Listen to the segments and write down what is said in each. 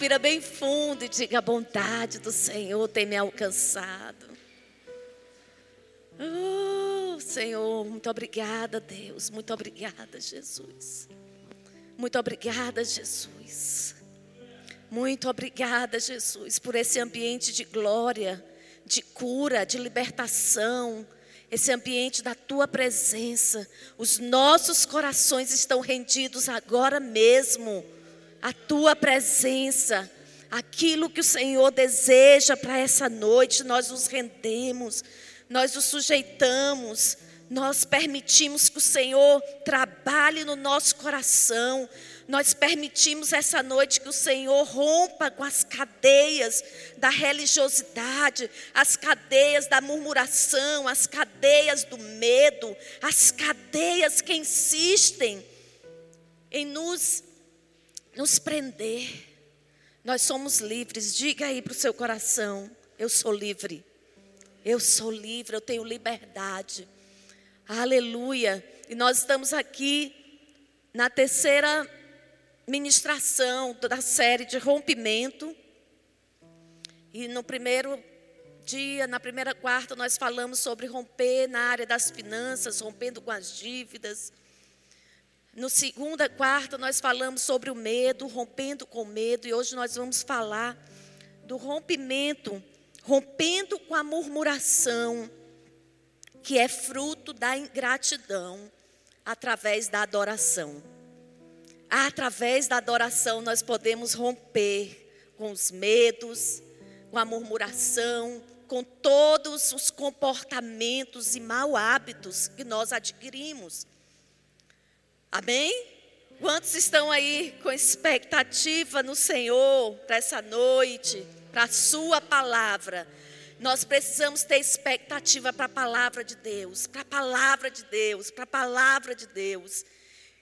Respira bem fundo e diga: a bondade do Senhor tem me alcançado. Oh, Senhor, muito obrigada, Deus. Muito obrigada, Jesus. Muito obrigada, Jesus. Muito obrigada, Jesus, por esse ambiente de glória, de cura, de libertação, esse ambiente da tua presença. Os nossos corações estão rendidos agora mesmo a tua presença, aquilo que o Senhor deseja para essa noite, nós nos rendemos, nós nos sujeitamos, nós permitimos que o Senhor trabalhe no nosso coração, nós permitimos essa noite que o Senhor rompa com as cadeias da religiosidade, as cadeias da murmuração, as cadeias do medo, as cadeias que insistem em nos nos prender. Nós somos livres. Diga aí para o seu coração: eu sou livre. Eu sou livre, eu tenho liberdade. Aleluia. E nós estamos aqui na terceira ministração da série de rompimento. E no primeiro dia, na primeira quarta, nós falamos sobre romper na área das finanças, rompendo com as dívidas. No segunda quarta nós falamos sobre o medo, rompendo com o medo, e hoje nós vamos falar do rompimento, rompendo com a murmuração, que é fruto da ingratidão através da adoração. Através da adoração nós podemos romper com os medos, com a murmuração, com todos os comportamentos e mau hábitos que nós adquirimos. Amém? Quantos estão aí com expectativa no Senhor para essa noite, para a Sua palavra? Nós precisamos ter expectativa para a palavra de Deus, para a palavra de Deus, para a palavra de Deus.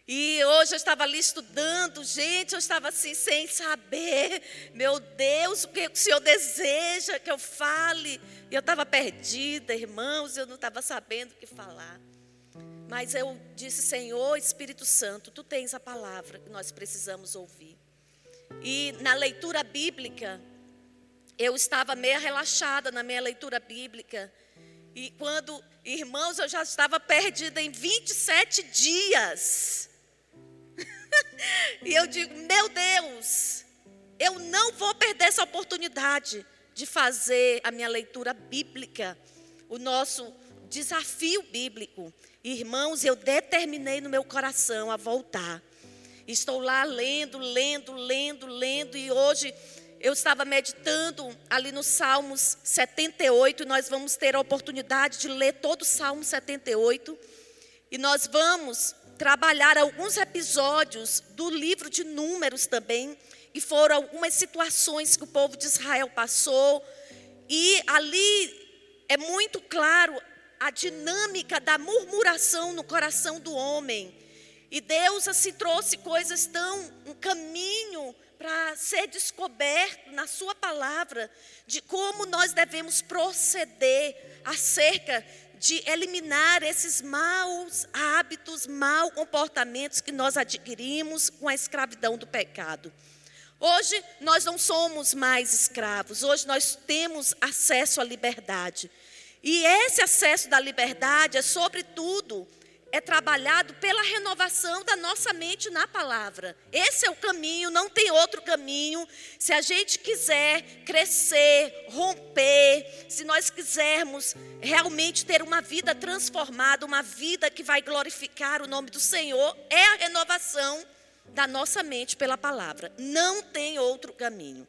E hoje eu estava ali estudando, gente, eu estava assim sem saber, meu Deus, o que o Senhor deseja que eu fale. E eu estava perdida, irmãos, eu não estava sabendo o que falar. Mas eu disse, Senhor Espírito Santo, tu tens a palavra que nós precisamos ouvir. E na leitura bíblica, eu estava meio relaxada na minha leitura bíblica. E quando, irmãos, eu já estava perdida em 27 dias. e eu digo, meu Deus, eu não vou perder essa oportunidade de fazer a minha leitura bíblica, o nosso desafio bíblico. Irmãos, eu determinei no meu coração a voltar. Estou lá lendo, lendo, lendo, lendo, e hoje eu estava meditando ali no Salmos 78, e nós vamos ter a oportunidade de ler todo o Salmo 78, e nós vamos trabalhar alguns episódios do livro de Números também, e foram algumas situações que o povo de Israel passou, e ali é muito claro a dinâmica da murmuração no coração do homem. E Deus assim trouxe coisas tão, um caminho para ser descoberto na Sua palavra, de como nós devemos proceder acerca de eliminar esses maus hábitos, maus comportamentos que nós adquirimos com a escravidão do pecado. Hoje nós não somos mais escravos, hoje nós temos acesso à liberdade. E esse acesso da liberdade é, sobretudo, é trabalhado pela renovação da nossa mente na palavra. Esse é o caminho, não tem outro caminho. Se a gente quiser crescer, romper, se nós quisermos realmente ter uma vida transformada, uma vida que vai glorificar o nome do Senhor, é a renovação da nossa mente pela palavra. Não tem outro caminho.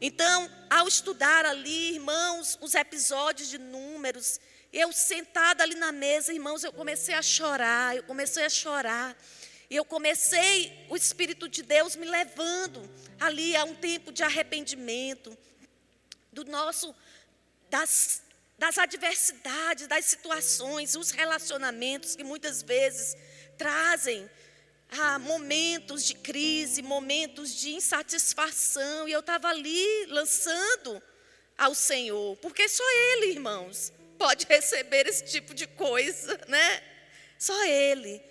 Então, ao estudar ali, irmãos, os episódios de números, eu sentada ali na mesa, irmãos, eu comecei a chorar, eu comecei a chorar. E eu comecei, o Espírito de Deus me levando ali a um tempo de arrependimento, do nosso, das, das adversidades, das situações, os relacionamentos que muitas vezes trazem ah, momentos de crise, momentos de insatisfação, e eu estava ali lançando ao Senhor, porque só Ele, irmãos, pode receber esse tipo de coisa, né? Só Ele.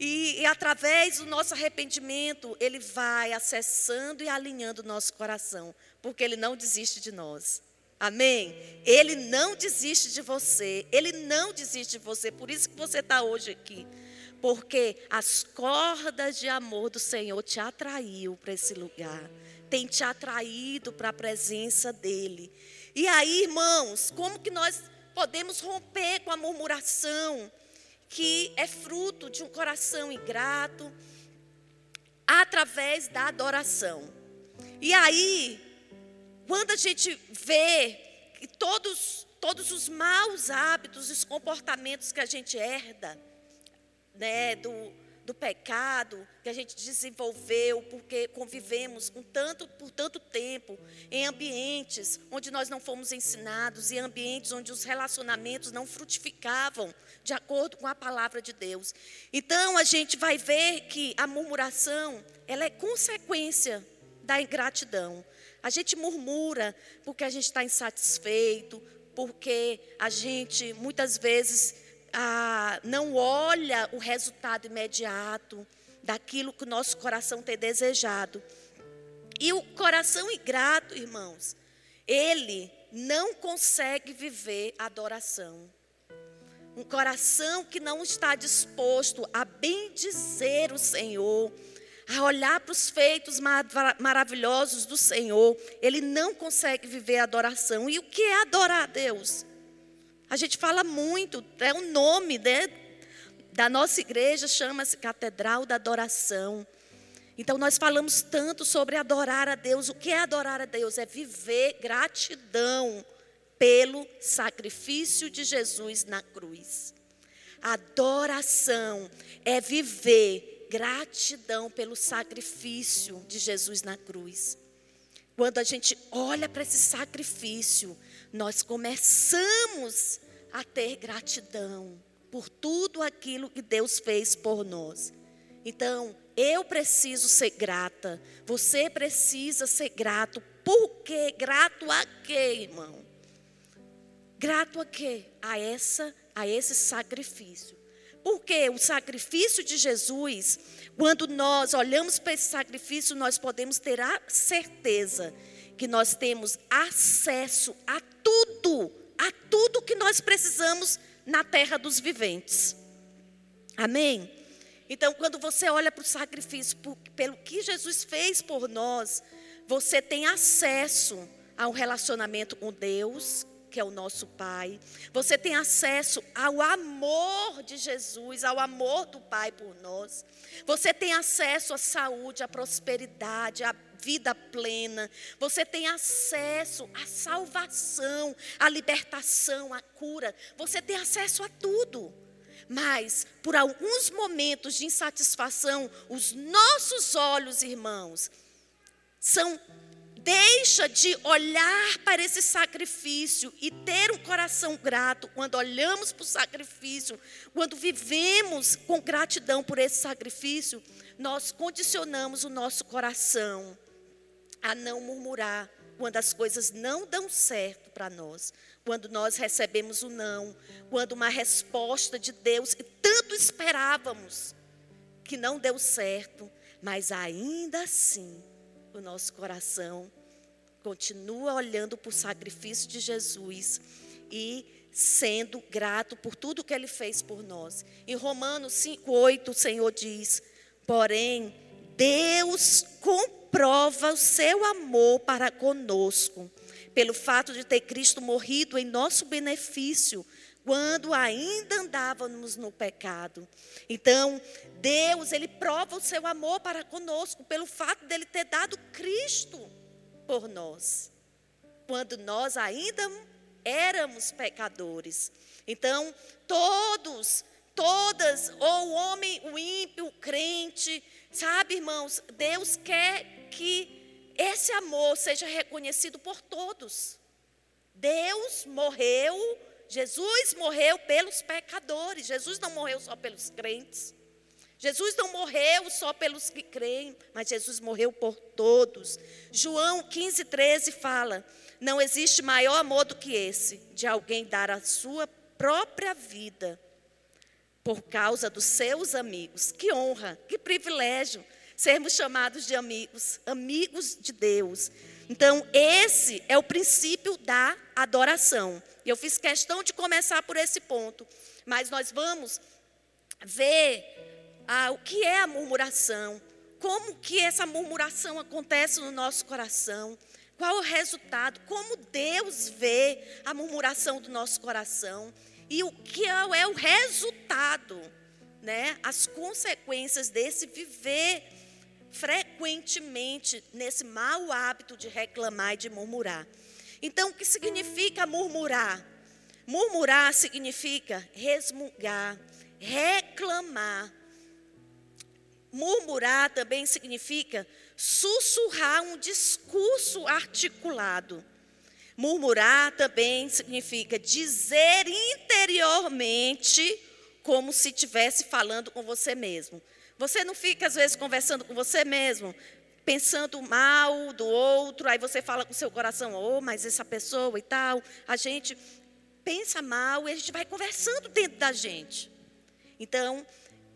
E, e, através do nosso arrependimento, Ele vai acessando e alinhando o nosso coração, porque Ele não desiste de nós. Amém? Ele não desiste de você, Ele não desiste de você, por isso que você está hoje aqui. Porque as cordas de amor do Senhor te atraiu para esse lugar, tem te atraído para a presença dEle. E aí, irmãos, como que nós podemos romper com a murmuração, que é fruto de um coração ingrato, através da adoração? E aí, quando a gente vê que todos, todos os maus hábitos, os comportamentos que a gente herda, né, do, do pecado que a gente desenvolveu porque convivemos com tanto, por tanto tempo em ambientes onde nós não fomos ensinados, em ambientes onde os relacionamentos não frutificavam de acordo com a palavra de Deus. Então a gente vai ver que a murmuração, ela é consequência da ingratidão. A gente murmura porque a gente está insatisfeito, porque a gente muitas vezes ah, não olha o resultado imediato daquilo que o nosso coração tem desejado. E o coração ingrato, irmãos, ele não consegue viver adoração. Um coração que não está disposto a bendizer o Senhor, a olhar para os feitos maravilhosos do Senhor, ele não consegue viver adoração. E o que é adorar a Deus? A gente fala muito, é o nome né, da nossa igreja, chama-se Catedral da Adoração. Então nós falamos tanto sobre adorar a Deus. O que é adorar a Deus? É viver gratidão pelo sacrifício de Jesus na cruz. Adoração é viver gratidão pelo sacrifício de Jesus na cruz. Quando a gente olha para esse sacrifício, nós começamos a ter gratidão por tudo aquilo que Deus fez por nós. Então, eu preciso ser grata, você precisa ser grato. Por quê? Grato a quê, irmão? Grato a quê? A essa, a esse sacrifício. Porque o sacrifício de Jesus, quando nós olhamos para esse sacrifício, nós podemos ter a certeza que nós temos acesso a tudo, a tudo que nós precisamos na terra dos viventes. Amém? Então, quando você olha para o sacrifício, por, pelo que Jesus fez por nós, você tem acesso a um relacionamento com Deus, que é o nosso Pai. Você tem acesso ao amor de Jesus, ao amor do Pai por nós. Você tem acesso à saúde, à prosperidade, à vida plena. Você tem acesso à salvação, à libertação, à cura. Você tem acesso a tudo. Mas, por alguns momentos de insatisfação, os nossos olhos, irmãos, são deixa de olhar para esse sacrifício e ter um coração grato quando olhamos para o sacrifício, quando vivemos com gratidão por esse sacrifício, nós condicionamos o nosso coração a não murmurar quando as coisas não dão certo para nós, quando nós recebemos o não, quando uma resposta de Deus que tanto esperávamos que não deu certo, mas ainda assim o nosso coração continua olhando para o sacrifício de Jesus e sendo grato por tudo que ele fez por nós. Em Romanos 5:8 o Senhor diz: "Porém, Deus comprova o seu amor para conosco, pelo fato de ter Cristo morrido em nosso benefício, quando ainda andávamos no pecado. Então, Deus, ele prova o seu amor para conosco pelo fato dele ter dado Cristo por nós, quando nós ainda éramos pecadores. Então, todos, todas, ou o homem, o ímpio, o crente, sabe, irmãos, Deus quer que esse amor seja reconhecido por todos. Deus morreu Jesus morreu pelos pecadores. Jesus não morreu só pelos crentes. Jesus não morreu só pelos que creem, mas Jesus morreu por todos. João 15, 13 fala: Não existe maior amor do que esse, de alguém dar a sua própria vida por causa dos seus amigos. Que honra, que privilégio sermos chamados de amigos, amigos de Deus. Então, esse é o princípio da adoração. Eu fiz questão de começar por esse ponto, mas nós vamos ver ah, o que é a murmuração, como que essa murmuração acontece no nosso coração, qual o resultado, como Deus vê a murmuração do nosso coração e o que é o resultado, né? As consequências desse viver frequentemente nesse mau hábito de reclamar e de murmurar. Então, o que significa murmurar? Murmurar significa resmungar, reclamar. Murmurar também significa sussurrar um discurso articulado. Murmurar também significa dizer interiormente como se estivesse falando com você mesmo. Você não fica, às vezes, conversando com você mesmo, pensando mal do outro, aí você fala com seu coração, oh, mas essa pessoa e tal. A gente pensa mal e a gente vai conversando dentro da gente. Então,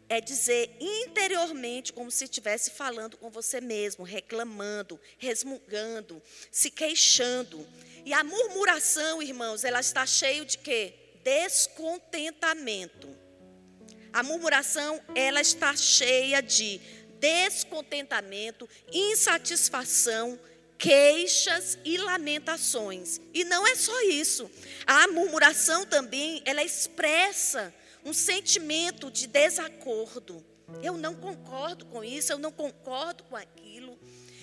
é dizer interiormente como se estivesse falando com você mesmo, reclamando, resmungando, se queixando. E a murmuração, irmãos, ela está cheia de quê? Descontentamento. A murmuração, ela está cheia de descontentamento, insatisfação, queixas e lamentações. E não é só isso. A murmuração também, ela expressa um sentimento de desacordo. Eu não concordo com isso, eu não concordo com aquilo.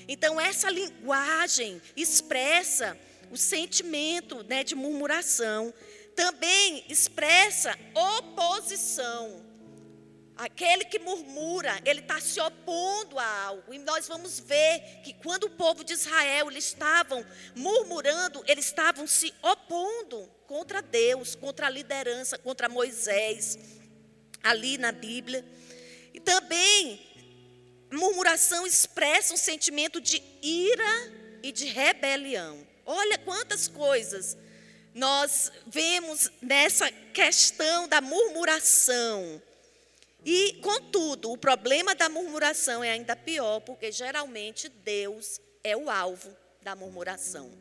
Então essa linguagem expressa o sentimento né, de murmuração. Também expressa oposição. Aquele que murmura, ele está se opondo a algo. E nós vamos ver que quando o povo de Israel eles estavam murmurando, eles estavam se opondo contra Deus, contra a liderança, contra Moisés, ali na Bíblia. E também, murmuração expressa um sentimento de ira e de rebelião. Olha quantas coisas nós vemos nessa questão da murmuração. E, contudo, o problema da murmuração é ainda pior, porque geralmente Deus é o alvo da murmuração.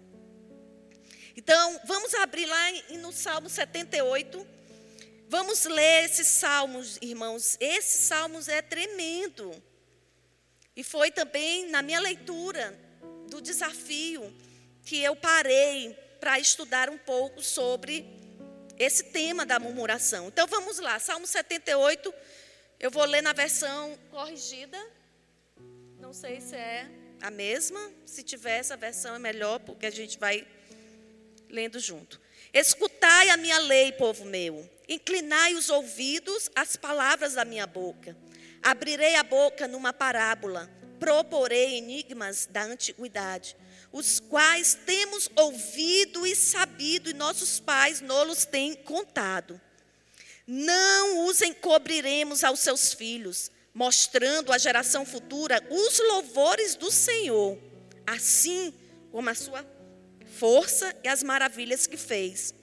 Então, vamos abrir lá no Salmo 78. Vamos ler esses salmos, irmãos. Esse salmos é tremendo. E foi também na minha leitura do desafio que eu parei para estudar um pouco sobre esse tema da murmuração. Então vamos lá, Salmo 78, eu vou ler na versão corrigida. Não sei se é a mesma. Se tiver essa versão é melhor, porque a gente vai lendo junto. Escutai a minha lei, povo meu. Inclinai os ouvidos às palavras da minha boca. Abrirei a boca numa parábola. Proporei enigmas da antiguidade, os quais temos ouvido e sabido, e nossos pais nos têm contado. Não os encobriremos aos seus filhos, mostrando à geração futura os louvores do Senhor, assim como a sua força e as maravilhas que fez.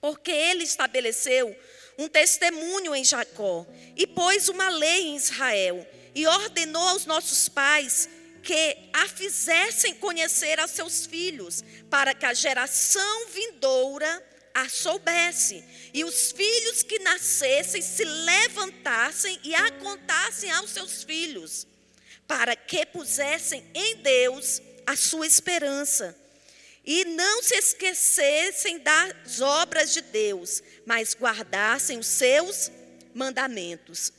Porque ele estabeleceu um testemunho em Jacó e pôs uma lei em Israel e ordenou aos nossos pais que a fizessem conhecer a seus filhos, para que a geração vindoura a soubesse, e os filhos que nascessem se levantassem e a contassem aos seus filhos, para que pusessem em Deus a sua esperança, e não se esquecessem das obras de Deus, mas guardassem os seus mandamentos,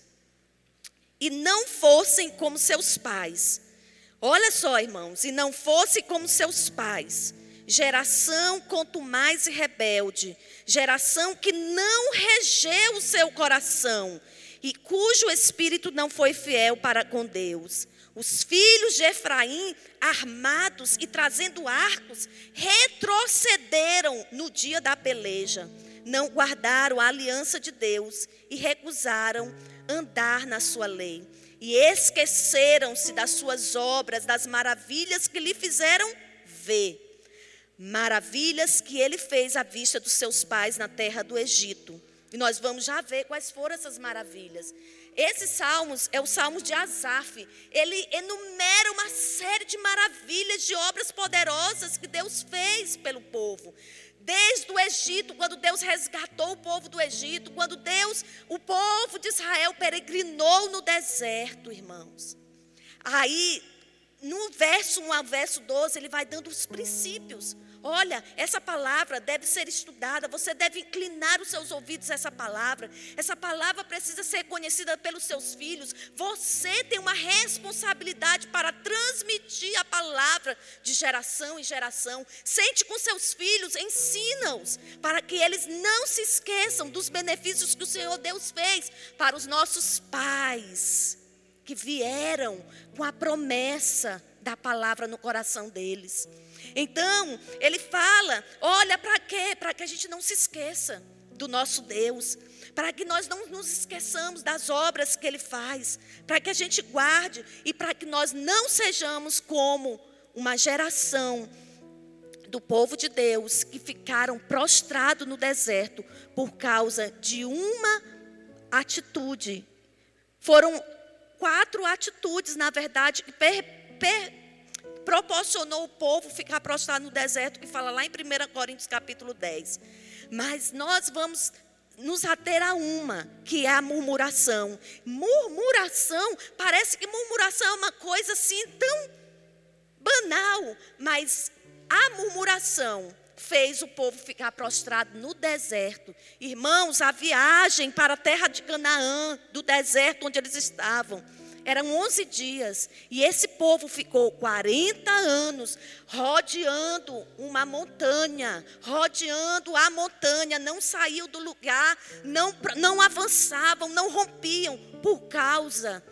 e não fossem como seus pais. Olha só, irmãos, e não fossem como seus pais geração quanto mais rebelde, geração que não regeu o seu coração e cujo espírito não foi fiel para com Deus. Os filhos de Efraim, armados e trazendo arcos, retrocederam no dia da peleja. Não guardaram a aliança de Deus e recusaram andar na sua lei. E esqueceram-se das suas obras, das maravilhas que lhe fizeram ver maravilhas que ele fez à vista dos seus pais na terra do Egito. E nós vamos já ver quais foram essas maravilhas. Esses salmos é o salmos de Asaf. Ele enumera uma série de maravilhas, de obras poderosas que Deus fez pelo povo. Desde o Egito, quando Deus resgatou o povo do Egito, quando Deus, o povo de Israel peregrinou no deserto, irmãos. Aí, no verso 1 ao verso 12, ele vai dando os princípios Olha, essa palavra deve ser estudada, você deve inclinar os seus ouvidos a essa palavra. Essa palavra precisa ser conhecida pelos seus filhos. Você tem uma responsabilidade para transmitir a palavra de geração em geração. Sente com seus filhos, ensina-os, para que eles não se esqueçam dos benefícios que o Senhor Deus fez para os nossos pais, que vieram com a promessa da palavra no coração deles. Então, ele fala: olha, para quê? Para que a gente não se esqueça do nosso Deus, para que nós não nos esqueçamos das obras que ele faz, para que a gente guarde e para que nós não sejamos como uma geração do povo de Deus que ficaram prostrados no deserto por causa de uma atitude. Foram quatro atitudes, na verdade, que per, per, proporcionou o povo ficar prostrado no deserto, que fala lá em 1 Coríntios capítulo 10. Mas nós vamos nos ater a uma, que é a murmuração. Murmuração, parece que murmuração é uma coisa assim tão banal, mas a murmuração fez o povo ficar prostrado no deserto. Irmãos, a viagem para a terra de Canaã, do deserto onde eles estavam, eram 11 dias. E esse povo ficou 40 anos rodeando uma montanha, rodeando a montanha, não saiu do lugar, não, não avançavam, não rompiam, por causa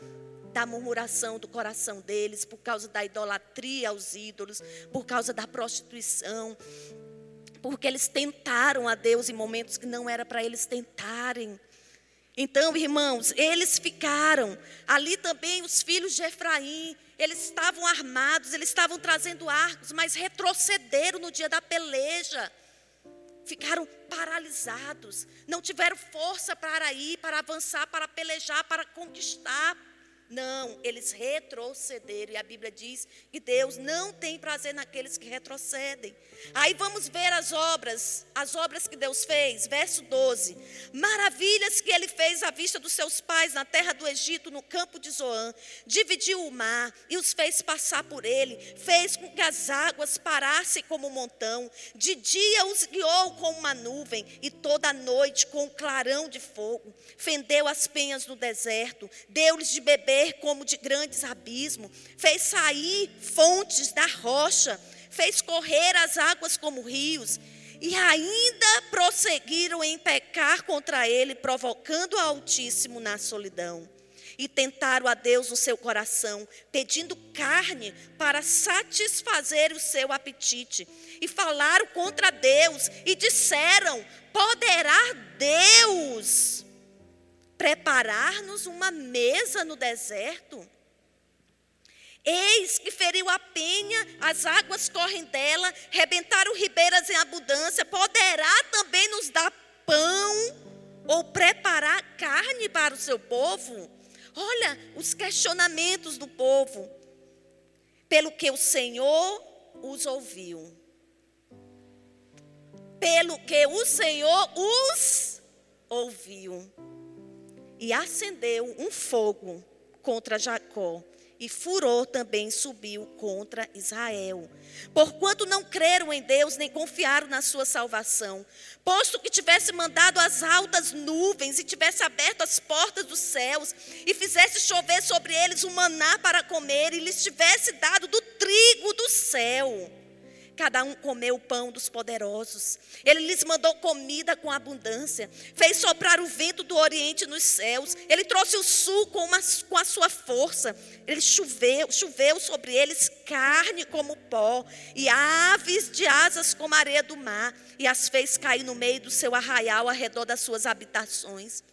da murmuração do coração deles, por causa da idolatria aos ídolos, por causa da prostituição, porque eles tentaram a Deus em momentos que não era para eles tentarem. Então, irmãos, eles ficaram. Ali também os filhos de Efraim, eles estavam armados, eles estavam trazendo arcos, mas retrocederam no dia da peleja. Ficaram paralisados, não tiveram força para ir, para avançar, para pelejar, para conquistar. Não, eles retrocederam. E a Bíblia diz que Deus não tem prazer naqueles que retrocedem. Aí vamos ver as obras, as obras que Deus fez. Verso 12. Maravilhas que ele fez à vista dos seus pais na terra do Egito, no campo de Zoã. Dividiu o mar e os fez passar por ele. Fez com que as águas parassem como um montão. De dia os guiou com uma nuvem e toda a noite com um clarão de fogo. Fendeu as penhas do deserto. Deu-lhes de beber como de grandes abismos, fez sair fontes da rocha, fez correr as águas como rios, e ainda prosseguiram em pecar contra ele, provocando o Altíssimo na solidão. E tentaram a Deus no seu coração, pedindo carne para satisfazer o seu apetite. E falaram contra Deus e disseram: Poderá Deus preparar-nos uma mesa no deserto? Eis que feriu a penha, as águas correm dela, rebentaram ribeiras em abundância. Poderá também nos dar pão ou preparar carne para o seu povo? Olha os questionamentos do povo. Pelo que o Senhor os ouviu. Pelo que o Senhor os ouviu e acendeu um fogo contra Jacó. E furor também subiu contra Israel. Porquanto não creram em Deus, nem confiaram na sua salvação. Posto que tivesse mandado as altas nuvens, e tivesse aberto as portas dos céus, e fizesse chover sobre eles o maná para comer, e lhes tivesse dado do trigo do céu Cada um comeu o pão dos poderosos. Ele lhes mandou comida com abundância. Fez soprar o vento do oriente nos céus. Ele trouxe o sul com, uma, com a sua força. Ele choveu, choveu sobre eles carne como pó. E aves de asas como areia do mar. E as fez cair no meio do seu arraial, ao redor das suas habitações.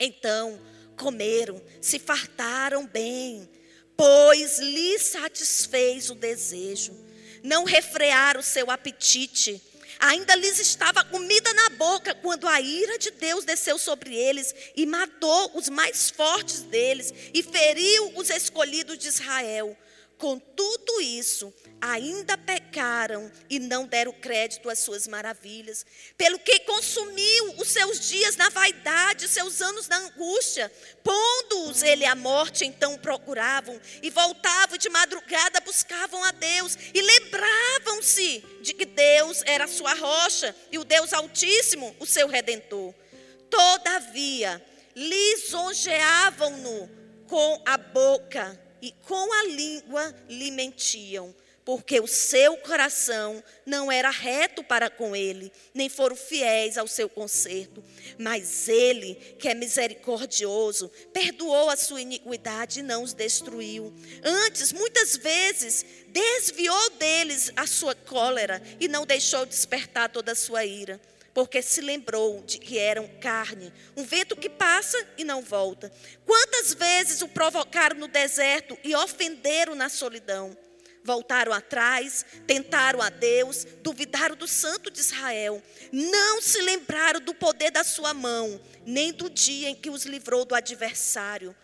Então comeram, se fartaram bem, pois lhes satisfez o desejo não refrear o seu apetite. Ainda lhes estava comida na boca quando a ira de Deus desceu sobre eles e matou os mais fortes deles e feriu os escolhidos de Israel. Com tudo isso, ainda pecaram e não deram crédito às suas maravilhas, pelo que consumiu os seus dias na vaidade, os seus anos na angústia, pondo-os ele à morte, então procuravam e voltavam de madrugada, buscavam a Deus e lembravam-se de que Deus era a sua rocha e o Deus Altíssimo, o seu redentor. Todavia, lisonjeavam-no com a boca e com a língua lhe mentiam, porque o seu coração não era reto para com ele, nem foram fiéis ao seu conserto. Mas ele, que é misericordioso, perdoou a sua iniquidade e não os destruiu. Antes, muitas vezes, desviou deles a sua cólera e não deixou despertar toda a sua ira porque se lembrou de que eram carne, um vento que passa e não volta. Quantas vezes o provocaram no deserto e ofenderam na solidão? Voltaram atrás, tentaram a Deus, duvidaram do Santo de Israel, não se lembraram do poder da sua mão, nem do dia em que os livrou do adversário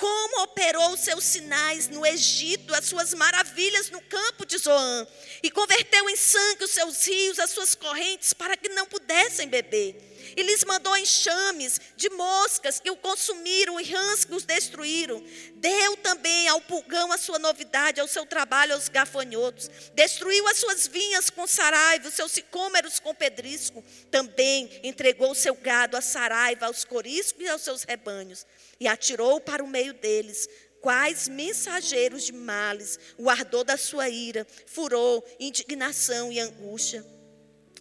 como operou os seus sinais no Egito, as suas maravilhas no campo de Zoan, e converteu em sangue os seus rios, as suas correntes, para que não pudessem beber. E lhes mandou enxames de moscas que o consumiram e rãs que os destruíram. Deu também ao pulgão a sua novidade, ao seu trabalho aos gafanhotos. Destruiu as suas vinhas com saraiva, os seus sicômeros com pedrisco. Também entregou o seu gado a saraiva, aos coriscos e aos seus rebanhos e atirou para o meio deles. Quais mensageiros de males, o ardor da sua ira, furor, indignação e angústia.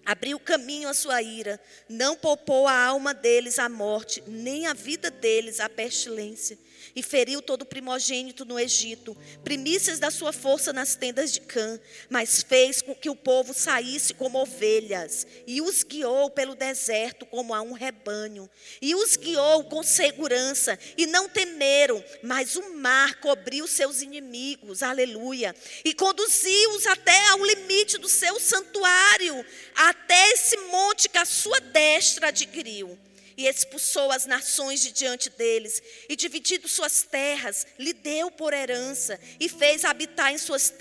Abriu caminho à sua ira, não poupou a alma deles à morte, nem a vida deles à pestilência e feriu todo primogênito no Egito, primícias da sua força nas tendas de Cã, mas fez com que o povo saísse como ovelhas, e os guiou pelo deserto como a um rebanho, e os guiou com segurança, e não temeram, mas o mar cobriu seus inimigos, aleluia, e conduziu-os até ao limite do seu santuário, até esse monte que a sua destra adquiriu e expulsou as nações de diante deles, e dividindo suas terras, lhe deu por herança, e fez habitar em suas,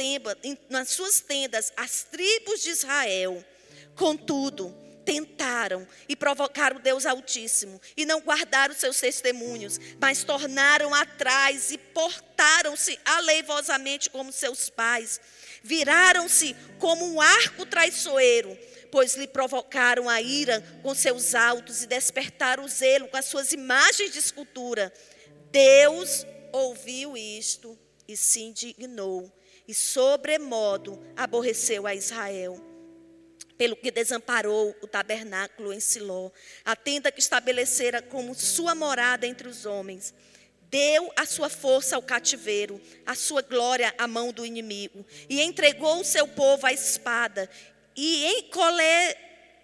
em, nas suas tendas as tribos de Israel. Contudo, tentaram e provocaram Deus Altíssimo, e não guardaram seus testemunhos, mas tornaram atrás e portaram-se aleivosamente como seus pais, viraram-se como um arco traiçoeiro pois lhe provocaram a ira com seus altos e despertaram o zelo com as suas imagens de escultura. Deus ouviu isto e se indignou, e sobremodo aborreceu a Israel. Pelo que desamparou o tabernáculo em Siló, a tenda que estabelecera como sua morada entre os homens deu a sua força ao cativeiro, a sua glória à mão do inimigo, e entregou o seu povo à espada, e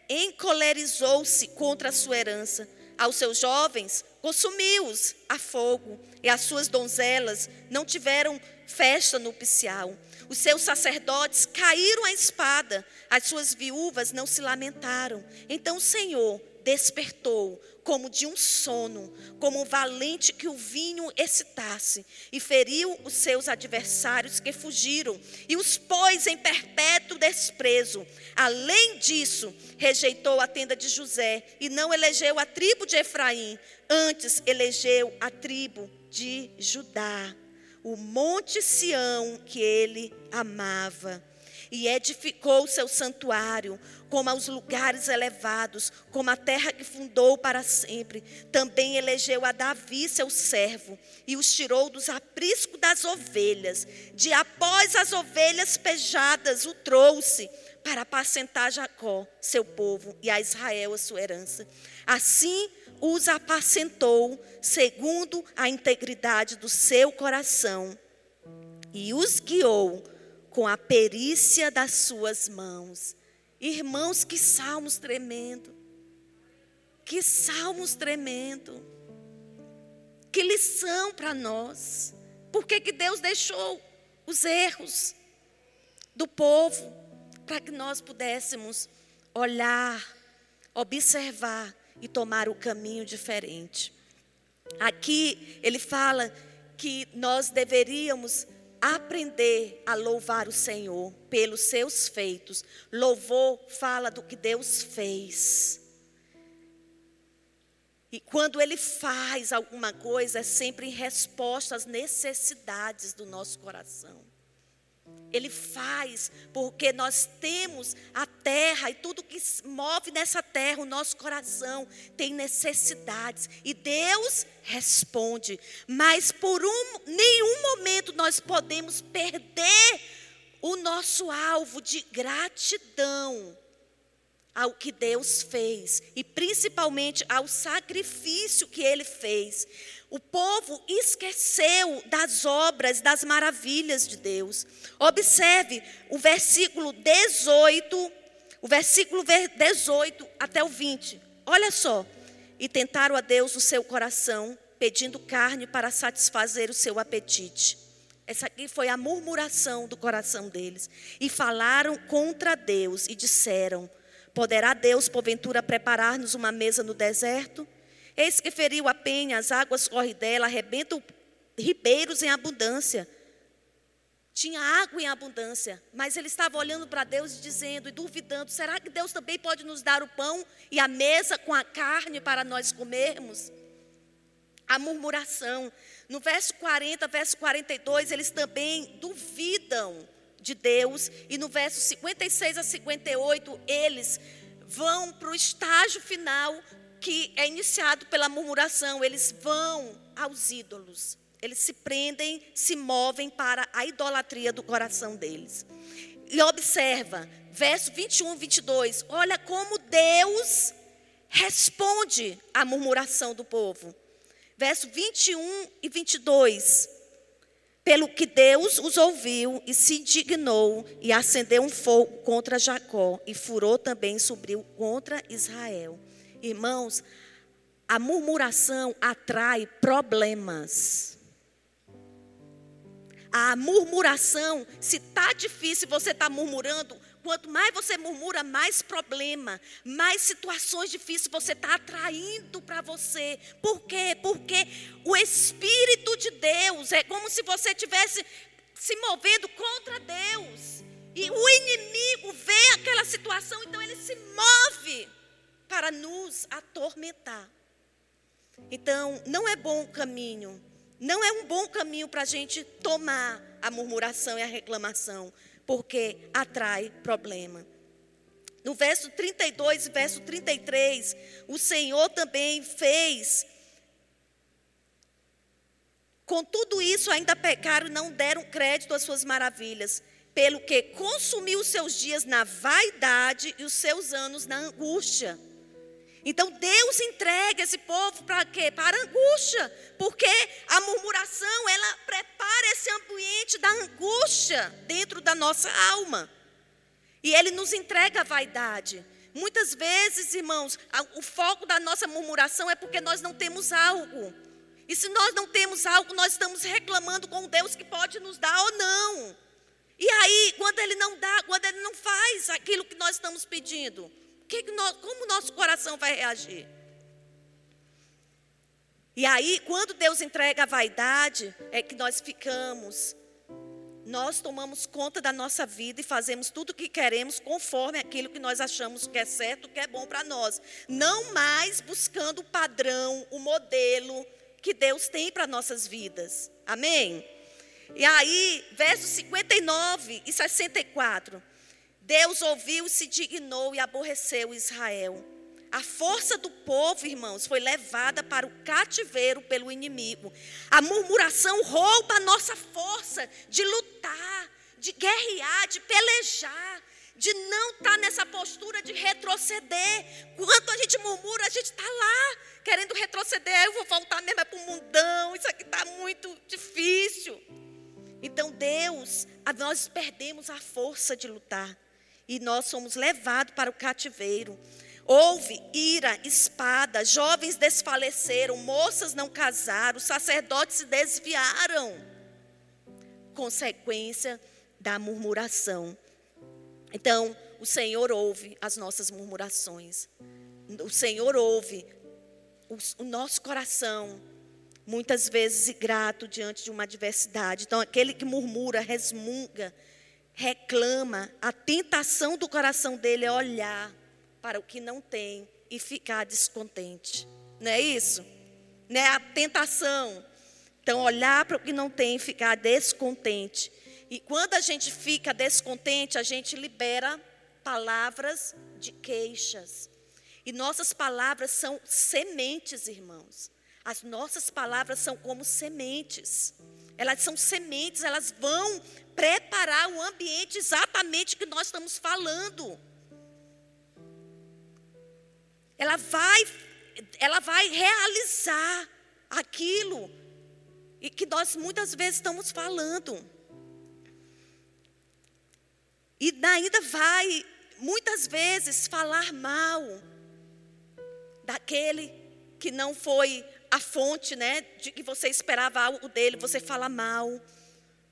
encolerizou-se contra a sua herança. Aos seus jovens, consumiu-os a fogo, e as suas donzelas não tiveram festa nupcial. Os seus sacerdotes caíram à espada, as suas viúvas não se lamentaram. Então o Senhor despertou como de um sono, como um valente que o vinho excitasse, e feriu os seus adversários que fugiram, e os pôs em perpétuo desprezo. Além disso, rejeitou a tenda de José, e não elegeu a tribo de Efraim, antes elegeu a tribo de Judá, o monte Sião que ele amava e edificou o seu santuário, como aos lugares elevados, como a terra que fundou para sempre. Também elegeu a Davi, seu servo, e os tirou dos apriscos das ovelhas. De após as ovelhas pejadas, o trouxe para apacentar Jacó, seu povo, e a Israel, a sua herança. Assim os apacentou, segundo a integridade do seu coração, e os guiou com a perícia das suas mãos. Irmãos, que salmos tremendo. Que salmos tremendo. Que lição para nós. Por que, que Deus deixou os erros do povo para que nós pudéssemos olhar, observar e tomar o caminho diferente. Aqui ele fala que nós deveríamos aprender a louvar o Senhor pelos seus feitos. Louvor fala do que Deus fez. E quando Ele faz alguma coisa, é sempre em resposta às necessidades do nosso coração. Ele faz porque nós temos a terra e tudo que move nessa terra, o nosso coração tem necessidades e Deus responde. Mas por um, nenhum momento nós podemos perder o nosso alvo de gratidão ao que Deus fez e principalmente ao sacrifício que ele fez. O povo esqueceu das obras, das maravilhas de Deus. Observe o versículo 18, o versículo 18 até o 20. Olha só. E tentaram a Deus o seu coração, pedindo carne para satisfazer o seu apetite. Essa aqui foi a murmuração do coração deles. E falaram contra Deus e disseram: Poderá Deus, porventura, preparar-nos uma mesa no deserto? Eis que feriu a penha, as águas correm dela, arrebentam ribeiros em abundância. Tinha água em abundância, mas ele estava olhando para Deus e dizendo e duvidando: será que Deus também pode nos dar o pão e a mesa com a carne para nós comermos? A murmuração. No verso 40, verso 42, eles também duvidam de Deus. E no verso 56 a 58, eles vão para o estágio final que é iniciado pela murmuração. Eles vão aos ídolos. Eles se prendem, se movem para a idolatria do coração deles. E observa, verso 21, 22. Olha como Deus responde à murmuração do povo. Verso 21 e 22. Pelo que Deus os ouviu e se indignou e acendeu um fogo contra Jacó e furou também subiu contra Israel. Irmãos, a murmuração atrai problemas. A murmuração, se está difícil, você está murmurando, Quanto mais você murmura, mais problema, mais situações difíceis você está atraindo para você. Por quê? Porque o Espírito de Deus é como se você estivesse se movendo contra Deus. E o inimigo vê aquela situação, então ele se move para nos atormentar. Então, não é bom o caminho. Não é um bom caminho para a gente tomar a murmuração e a reclamação porque atrai problema. No verso 32 e verso 33, o Senhor também fez. Com tudo isso, ainda pecaram e não deram crédito às suas maravilhas, pelo que consumiu os seus dias na vaidade e os seus anos na angústia. Então Deus entrega esse povo para quê? Para angústia, porque a murmuração ela prepara esse ambiente da angústia dentro da nossa alma. E ele nos entrega a vaidade. Muitas vezes, irmãos, o foco da nossa murmuração é porque nós não temos algo. E se nós não temos algo, nós estamos reclamando com Deus que pode nos dar ou não. E aí, quando Ele não dá, quando Ele não faz aquilo que nós estamos pedindo, que que nós, como o nosso coração vai reagir? E aí, quando Deus entrega a vaidade, é que nós ficamos. Nós tomamos conta da nossa vida e fazemos tudo o que queremos conforme aquilo que nós achamos que é certo, que é bom para nós. Não mais buscando o padrão, o modelo que Deus tem para nossas vidas. Amém? E aí, versos 59 e 64. Deus ouviu, se dignou e aborreceu Israel. A força do povo, irmãos, foi levada para o cativeiro pelo inimigo. A murmuração rouba a nossa força de lutar, de guerrear, de pelejar, de não estar tá nessa postura de retroceder. Quando a gente murmura, a gente está lá querendo retroceder. Eu vou voltar mesmo é para o mundão, isso aqui está muito difícil. Então, Deus, nós perdemos a força de lutar e nós somos levados para o cativeiro. Houve ira, espada, jovens desfaleceram, moças não casaram, sacerdotes se desviaram. Consequência da murmuração. Então, o Senhor ouve as nossas murmurações. O Senhor ouve o, nosso coração, muitas vezes ingrato diante de uma adversidade. Então, aquele que murmura, resmunga, reclama, a tentação do coração dele é olhar para o que não tem e ficar descontente. Não é isso? Não é a tentação. Então, olhar para o que não tem e ficar descontente. E quando a gente fica descontente, a gente libera palavras de queixas. E nossas palavras são sementes, irmãos. As nossas palavras são como sementes. Elas são sementes, elas vão preparar o ambiente exatamente que nós estamos falando. Ela vai ela vai realizar aquilo e que nós muitas vezes estamos falando. E ainda vai muitas vezes falar mal daquele que não foi a fonte, né, de que você esperava algo dele, você fala mal.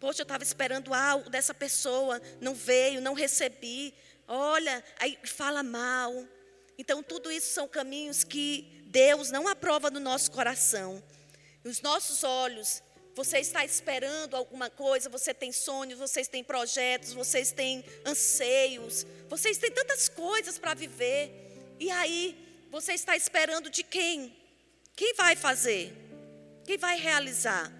Poxa, eu estava esperando algo dessa pessoa, não veio, não recebi. Olha, aí fala mal. Então, tudo isso são caminhos que Deus não aprova no nosso coração. Os nossos olhos, você está esperando alguma coisa, você tem sonhos, vocês têm projetos, vocês têm anseios, vocês têm tantas coisas para viver. E aí, você está esperando de quem? Quem vai fazer? Quem vai realizar?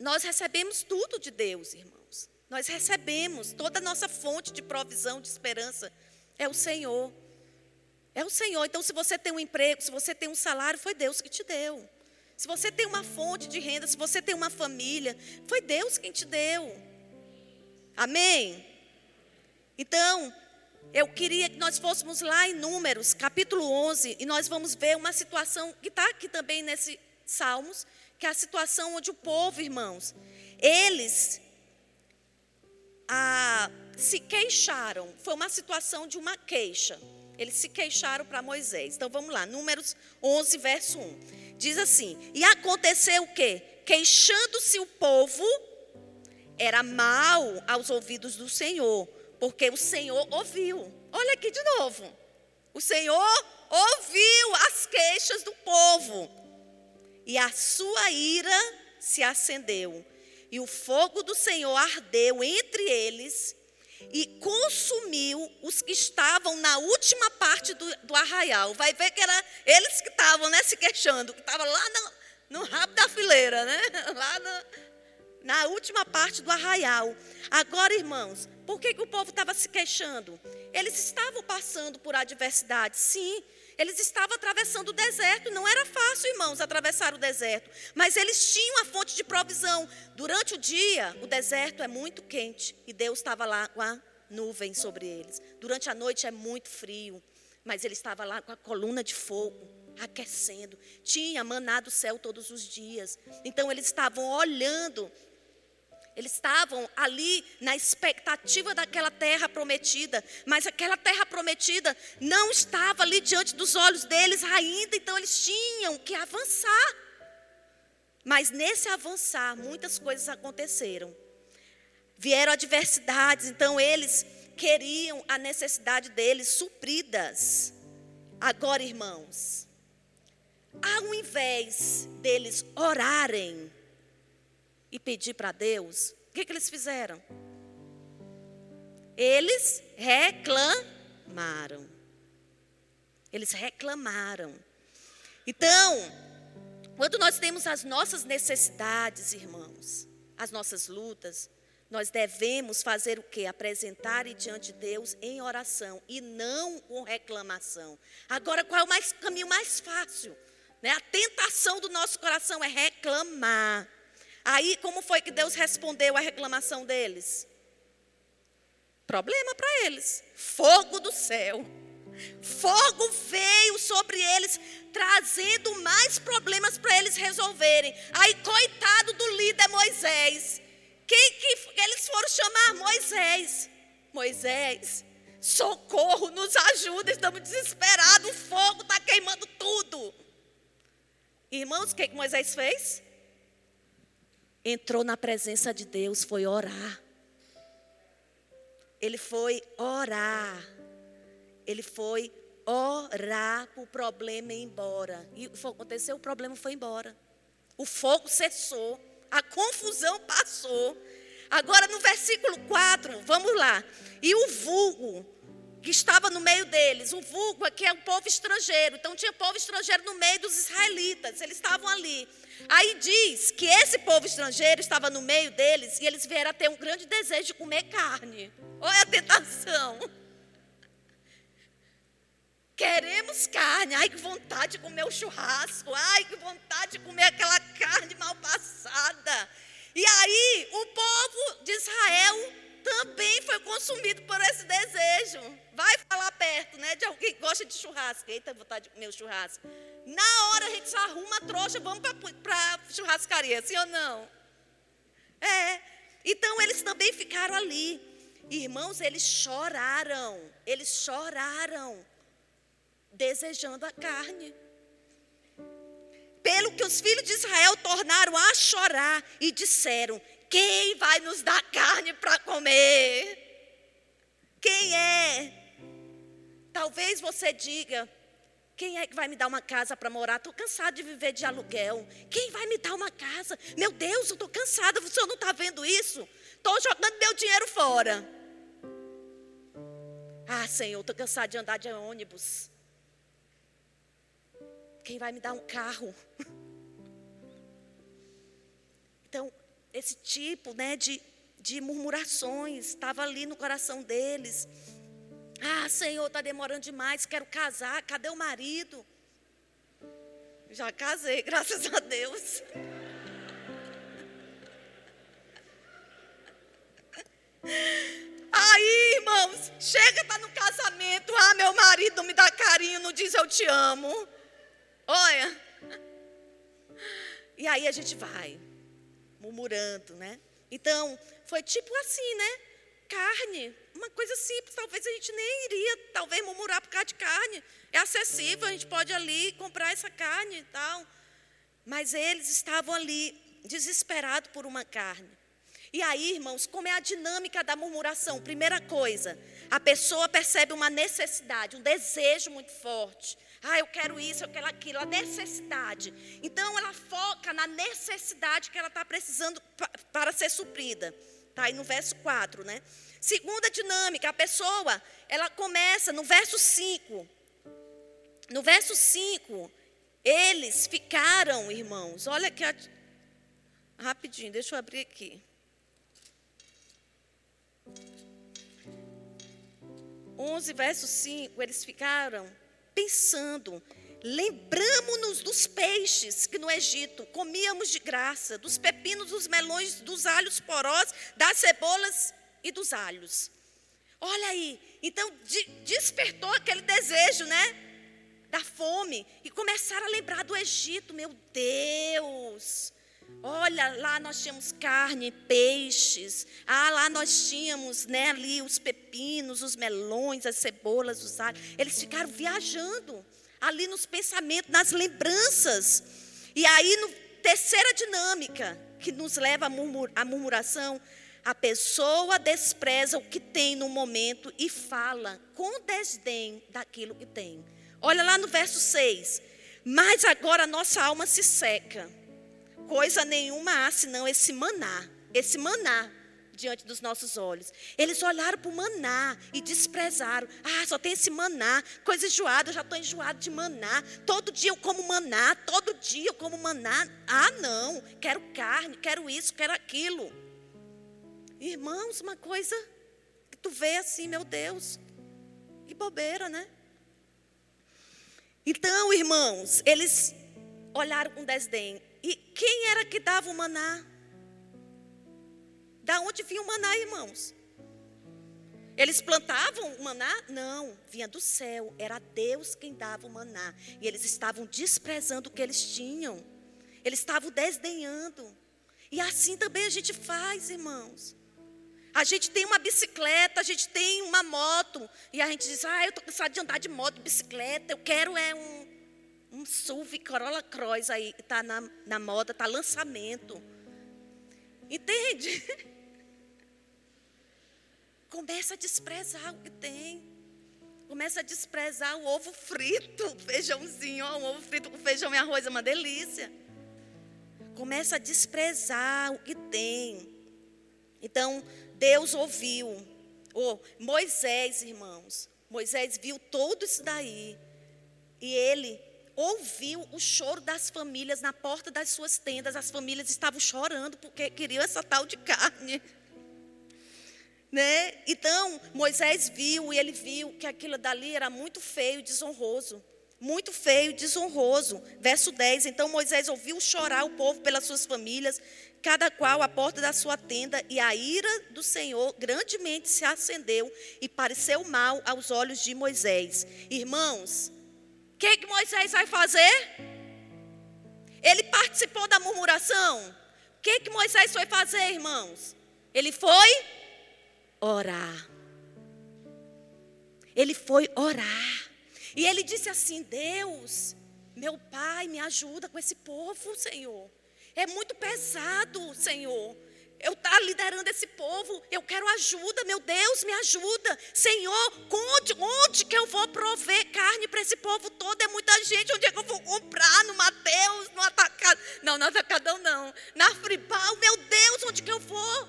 Nós recebemos tudo de Deus, irmãos. Nós recebemos toda a nossa fonte de provisão, de esperança é o Senhor. É o Senhor. Então, se você tem um emprego, se você tem um salário, foi Deus que te deu. Se você tem uma fonte de renda, se você tem uma família, foi Deus quem te deu. Amém? Então, eu queria que nós fôssemos lá em Números, capítulo 11, e nós vamos ver uma situação que está aqui também nesse Salmos, que é a situação onde o povo, irmãos, eles se queixaram. Foi uma situação de uma queixa. Eles se queixaram para Moisés. Então vamos lá, Números 11, verso 1. Diz assim: E aconteceu o quê? Queixando-se o povo, era mal aos ouvidos do Senhor porque o Senhor ouviu. Olha aqui de novo. O Senhor ouviu as queixas do povo. E a sua ira se acendeu. E o fogo do Senhor ardeu entre eles e consumiu os que estavam na última parte do, do arraial. Vai ver que era eles que estavam né, se queixando, que estavam lá no, no rabo da fileira, né? Lá no, na última parte do arraial. Agora, irmãos, por que, que o povo estava se queixando? Eles estavam passando por adversidade, sim. Eles estavam atravessando o deserto. Não era fácil, irmãos, atravessar o deserto. Mas eles tinham a fonte de provisão. Durante o dia, o deserto é muito quente. E Deus estava lá com a nuvem sobre eles. Durante a noite é muito frio. Mas ele estava lá com a coluna de fogo aquecendo. Tinha maná do céu todos os dias. Então eles estavam olhando eles estavam ali na expectativa daquela terra prometida, mas aquela terra prometida não estava ali diante dos olhos deles ainda, então eles tinham que avançar. Mas nesse avançar, muitas coisas aconteceram. Vieram adversidades, então eles queriam a necessidade deles supridas. Agora, irmãos, ao invés deles orarem, e pedir para Deus, o que, que eles fizeram? Eles reclamaram. Eles reclamaram. Então, quando nós temos as nossas necessidades, irmãos, as nossas lutas, nós devemos fazer o que? Apresentar e diante de Deus em oração e não com reclamação. Agora, qual é o mais, caminho mais fácil? Né? A tentação do nosso coração é reclamar. Aí, como foi que Deus respondeu à reclamação deles? Problema para eles: fogo do céu. Fogo veio sobre eles, trazendo mais problemas para eles resolverem. Aí, coitado do líder Moisés. Quem que eles foram chamar? Moisés. Moisés, socorro, nos ajuda, estamos desesperados, o fogo está queimando tudo. Irmãos, o que, que Moisés fez? Entrou na presença de Deus, foi orar. ele foi orar. Ele foi orar para o problema ir embora. E aconteceu, o problema foi embora. O fogo cessou, a confusão passou. Agora no versículo 4, vamos lá. E o vulgo que estava no meio deles, o vulgo aqui é o povo estrangeiro. Então tinha povo estrangeiro no meio dos israelitas, eles estavam ali. Aí diz que esse povo estrangeiro estava no meio deles e eles vieram a ter um grande desejo de comer carne. Olha a tentação. Queremos carne. Ai, que vontade de comer o churrasco. Ai, que vontade de comer aquela carne mal passada. E aí, o povo de Israel também foi consumido por esse desejo. Vai falar perto, né? De alguém que gosta de churrasco. Eita, vontade de comer o churrasco. Na hora a gente arruma a trouxa, vamos para a churrascaria, sim ou não? É. Então eles também ficaram ali. Irmãos, eles choraram. Eles choraram. Desejando a carne. Pelo que os filhos de Israel tornaram a chorar e disseram: Quem vai nos dar carne para comer? Quem é? Talvez você diga: quem é que vai me dar uma casa para morar? Estou cansado de viver de aluguel. Quem vai me dar uma casa? Meu Deus, eu estou cansada. O senhor não está vendo isso? Estou jogando meu dinheiro fora. Ah, Senhor, estou cansado de andar de ônibus. Quem vai me dar um carro? Então, esse tipo né, de, de murmurações estava ali no coração deles. Ah, Senhor, está demorando demais, quero casar, cadê o marido? Já casei, graças a Deus. Aí, irmãos, chega, tá no casamento, ah, meu marido me dá carinho, não diz eu te amo. Olha. E aí a gente vai, murmurando, né? Então, foi tipo assim, né? Carne, uma coisa simples, talvez a gente nem iria, talvez, murmurar por causa de carne. É acessível, a gente pode ali comprar essa carne e tal. Mas eles estavam ali, desesperados por uma carne. E aí, irmãos, como é a dinâmica da murmuração? Primeira coisa, a pessoa percebe uma necessidade, um desejo muito forte. Ah, eu quero isso, eu quero aquilo, a necessidade. Então, ela foca na necessidade que ela está precisando para ser suprida. Está aí no verso 4, né? Segunda dinâmica, a pessoa, ela começa no verso 5. No verso 5, eles ficaram, irmãos, olha aqui, rapidinho, deixa eu abrir aqui. Onze, verso 5, eles ficaram pensando Lembramos-nos dos peixes que no Egito comíamos de graça, dos pepinos, dos melões, dos alhos porós, das cebolas e dos alhos. Olha aí, então de, despertou aquele desejo, né? Da fome. E começaram a lembrar do Egito, meu Deus. Olha, lá nós tínhamos carne, peixes. Ah, lá nós tínhamos, né, ali os pepinos, os melões, as cebolas, os alhos. Eles ficaram viajando ali nos pensamentos, nas lembranças. E aí, no, terceira dinâmica que nos leva à, murmur, à murmuração, a pessoa despreza o que tem no momento e fala com desdém daquilo que tem. Olha lá no verso 6. Mas agora nossa alma se seca. Coisa nenhuma há senão esse maná. Esse maná diante dos nossos olhos. Eles olharam para o maná e desprezaram. Ah, só tem esse maná, coisa enjoada, eu já estou enjoado de maná. Todo dia eu como maná, todo dia eu como maná. Ah, não, quero carne, quero isso, quero aquilo. Irmãos, uma coisa que tu vê assim, meu Deus, que bobeira, né? Então, irmãos, eles olharam com desdém. E quem era que dava o maná? Da onde vinha o maná, irmãos? Eles plantavam o maná? Não, vinha do céu. Era Deus quem dava o maná. E eles estavam desprezando o que eles tinham. Eles estavam desdenhando. E assim também a gente faz, irmãos. A gente tem uma bicicleta, a gente tem uma moto. E a gente diz, ah, eu estou cansado de andar de moto, bicicleta. Eu quero é um, um SUV Corolla Cross aí. Está na, na moda, está lançamento. Entende? Começa a desprezar o que tem. Começa a desprezar o ovo frito, feijãozinho, ó, um ovo frito com feijão e arroz é uma delícia. Começa a desprezar o que tem. Então, Deus ouviu. Oh, Moisés, irmãos, Moisés viu tudo isso daí. E ele ouviu o choro das famílias na porta das suas tendas. As famílias estavam chorando porque queriam essa tal de carne. Né? Então, Moisés viu e ele viu que aquilo dali era muito feio e desonroso. Muito feio e desonroso. Verso 10. Então Moisés ouviu chorar o povo pelas suas famílias, cada qual à porta da sua tenda, e a ira do Senhor grandemente se acendeu e pareceu mal aos olhos de Moisés. Irmãos, o que, que Moisés vai fazer? Ele participou da murmuração. O que, que Moisés foi fazer, irmãos? Ele foi orar. Ele foi orar. E ele disse assim: Deus, meu pai, me ajuda com esse povo, Senhor. É muito pesado, Senhor. Eu estar tá liderando esse povo, eu quero ajuda, meu Deus, me ajuda. Senhor, onde, onde que eu vou prover carne para esse povo todo? É muita gente, onde é que eu vou comprar? No Mateus, no Atacadão? Não, no Atacadão não. Na Fribal, meu Deus, onde que eu vou?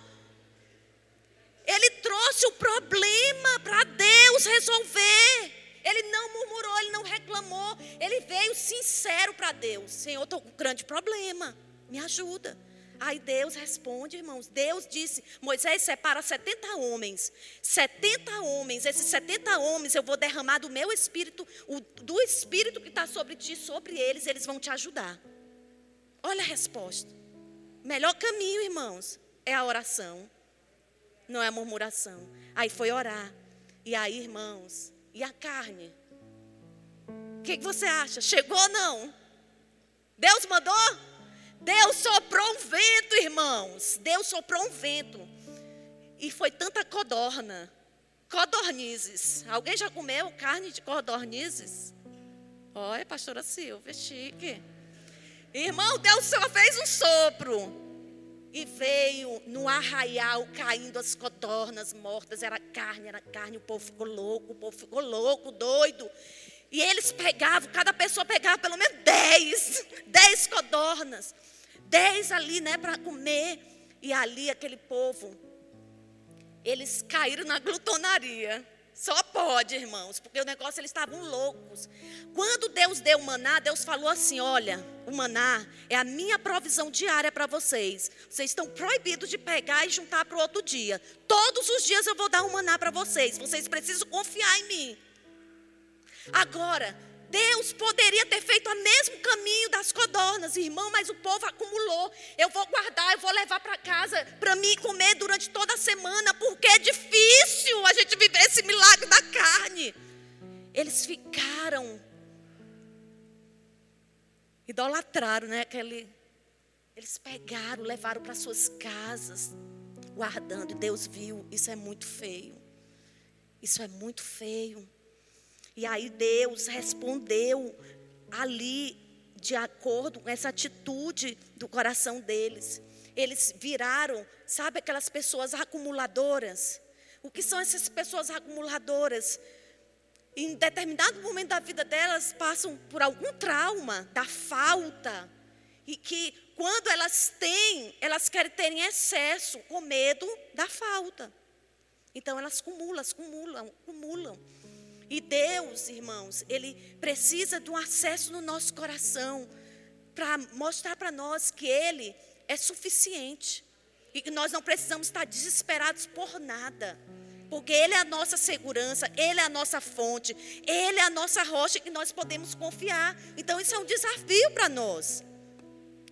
Ele trouxe o problema para Deus resolver. Ele não murmurou, ele não reclamou. Ele veio sincero para Deus: Senhor, estou com um grande problema, me ajuda. Aí Deus responde, irmãos. Deus disse: Moisés separa 70 homens. 70 homens, esses 70 homens eu vou derramar do meu espírito, o, do espírito que está sobre ti, sobre eles, eles vão te ajudar. Olha a resposta. Melhor caminho, irmãos, é a oração não é murmuração. Aí foi orar. E aí, irmãos, e a carne? O que, que você acha? Chegou ou não? Deus mandou? Deus soprou um vento, irmãos. Deus soprou um vento. E foi tanta codorna. Codornizes. Alguém já comeu carne de codornizes? Olha, pastora Silvia, chique. Irmão, Deus só fez um sopro. E veio no arraial caindo as codornas mortas, era carne, era carne, o povo ficou louco, o povo ficou louco, doido. E eles pegavam, cada pessoa pegava pelo menos dez, dez codornas, dez ali, né, para comer. E ali aquele povo, eles caíram na glutonaria. Só pode, irmãos, porque o negócio eles estavam loucos. Quando Deus deu o maná, Deus falou assim: Olha, o maná é a minha provisão diária para vocês. Vocês estão proibidos de pegar e juntar para o outro dia. Todos os dias eu vou dar um maná para vocês. Vocês precisam confiar em mim. Agora, Deus poderia ter feito o mesmo caminho das codornas, irmão, mas o povo acumulou. Eu vou guardar, eu vou levar para casa para mim comer durante toda a semana, porque é difícil a gente viver esse milagre da carne. Eles ficaram idolatraram, né? Aquele, eles pegaram, levaram para suas casas, guardando. E Deus viu, isso é muito feio. Isso é muito feio. E aí Deus respondeu ali de acordo com essa atitude do coração deles. Eles viraram, sabe aquelas pessoas acumuladoras? O que são essas pessoas acumuladoras? Em determinado momento da vida delas passam por algum trauma da falta e que quando elas têm, elas querem ter em excesso com medo da falta. Então elas acumulam, acumulam, acumulam. E Deus, irmãos, Ele precisa de um acesso no nosso coração para mostrar para nós que Ele é suficiente e que nós não precisamos estar desesperados por nada. Porque Ele é a nossa segurança, Ele é a nossa fonte, Ele é a nossa rocha que nós podemos confiar. Então, isso é um desafio para nós.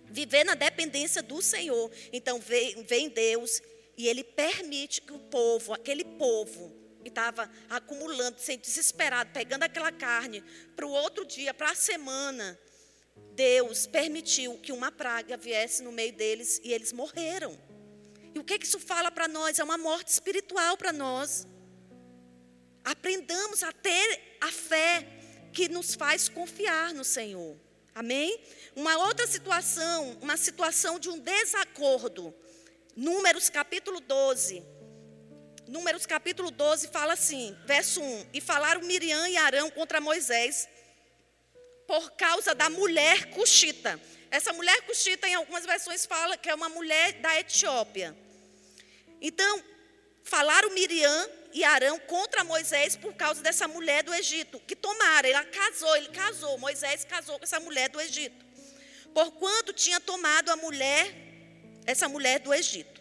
Viver na dependência do Senhor. Então, vem, vem Deus e Ele permite que o povo, aquele povo, estava acumulando, sendo desesperado, pegando aquela carne para o outro dia, para a semana, Deus permitiu que uma praga viesse no meio deles e eles morreram. E o que, que isso fala para nós? É uma morte espiritual para nós. Aprendamos a ter a fé que nos faz confiar no Senhor. Amém? Uma outra situação, uma situação de um desacordo. Números capítulo 12 Números capítulo 12 fala assim, verso 1: E falaram Miriam e Arão contra Moisés por causa da mulher cuxita. Essa mulher cuxita, em algumas versões, fala que é uma mulher da Etiópia. Então, falaram Miriam e Arão contra Moisés por causa dessa mulher do Egito, que tomaram, ela casou, ele casou, Moisés casou com essa mulher do Egito. Porquanto tinha tomado a mulher, essa mulher do Egito.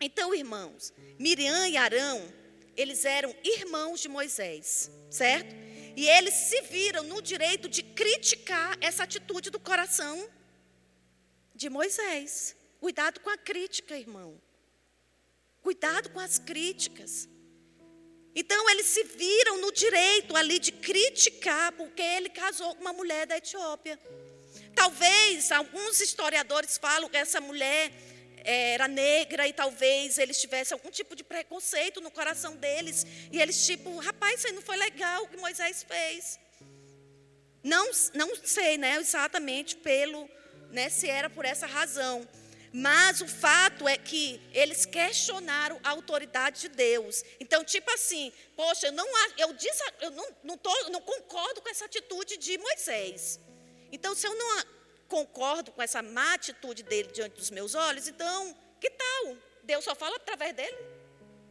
Então, irmãos, Miriam e Arão, eles eram irmãos de Moisés, certo? E eles se viram no direito de criticar essa atitude do coração de Moisés. Cuidado com a crítica, irmão. Cuidado com as críticas. Então eles se viram no direito ali de criticar porque ele casou com uma mulher da Etiópia. Talvez alguns historiadores falam que essa mulher era negra e talvez eles tivessem algum tipo de preconceito no coração deles e eles tipo, rapaz, isso aí não foi legal o que Moisés fez. Não, não sei, né, exatamente pelo, né, se era por essa razão. Mas o fato é que eles questionaram a autoridade de Deus. Então, tipo assim, poxa, eu não, eu, disse, eu não, não, tô, não concordo com essa atitude de Moisés. Então, se eu não concordo com essa má atitude dele diante dos meus olhos, então, que tal? Deus só fala através dele?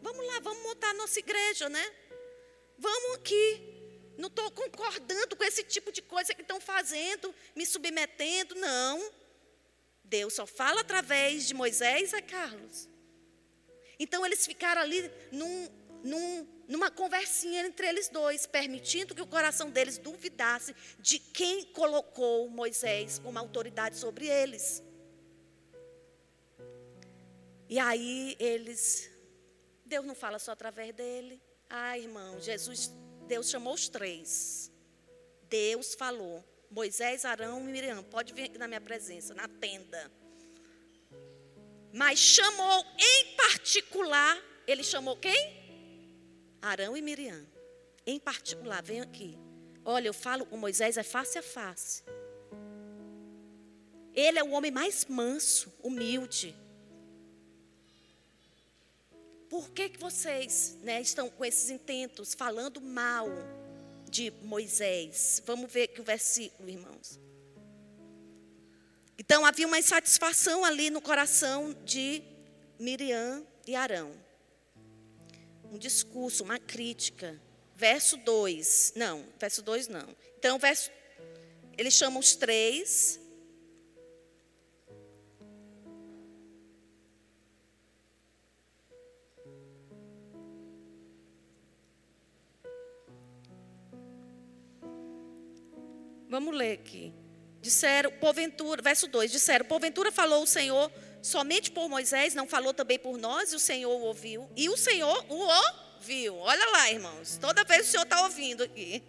Vamos lá, vamos montar a nossa igreja, né? Vamos aqui. Não estou concordando com esse tipo de coisa que estão fazendo, me submetendo, não. Deus só fala através de Moisés a Carlos. Então eles ficaram ali num, num, numa conversinha entre eles dois, permitindo que o coração deles duvidasse de quem colocou Moisés como autoridade sobre eles. E aí eles, Deus não fala só através dele. Ah, irmão, Jesus, Deus chamou os três. Deus falou. Moisés, Arão e Miriam, pode vir aqui na minha presença, na tenda. Mas chamou em particular, ele chamou quem? Arão e Miriam. Em particular, vem aqui. Olha, eu falo com Moisés, é face a face. Ele é o homem mais manso, humilde. Por que, que vocês né, estão com esses intentos, falando mal? de Moisés. Vamos ver aqui o versículo, irmãos. Então havia uma insatisfação ali no coração de Miriam e Arão. Um discurso, uma crítica. Verso 2. Não, verso 2 não. Então, verso, ele chama os três Vamos ler aqui. Disseram, porventura, verso 2: disseram, porventura falou o Senhor somente por Moisés, não falou também por nós, e o Senhor o ouviu. E o Senhor o ouviu. Olha lá, irmãos, toda vez o Senhor está ouvindo aqui.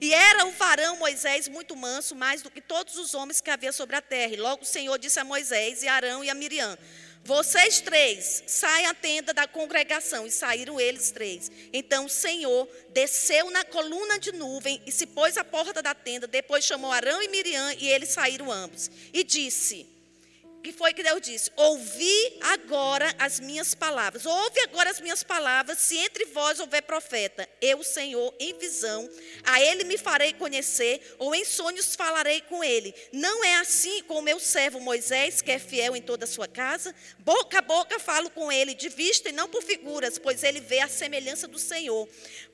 E era o varão Moisés muito manso, mais do que todos os homens que havia sobre a terra. E logo o Senhor disse a Moisés, e Arão e a Miriam: vocês três, saiam à tenda da congregação. E saíram eles três. Então o Senhor desceu na coluna de nuvem e se pôs à porta da tenda. Depois chamou Arão e Miriam e eles saíram ambos. E disse: que foi que Deus disse? Ouvi agora as minhas palavras. Ouve agora as minhas palavras. Se entre vós houver profeta, eu, Senhor, em visão, a ele me farei conhecer, ou em sonhos falarei com ele. Não é assim com o meu servo Moisés, que é fiel em toda a sua casa? Boca a boca falo com ele, de vista e não por figuras, pois ele vê a semelhança do Senhor.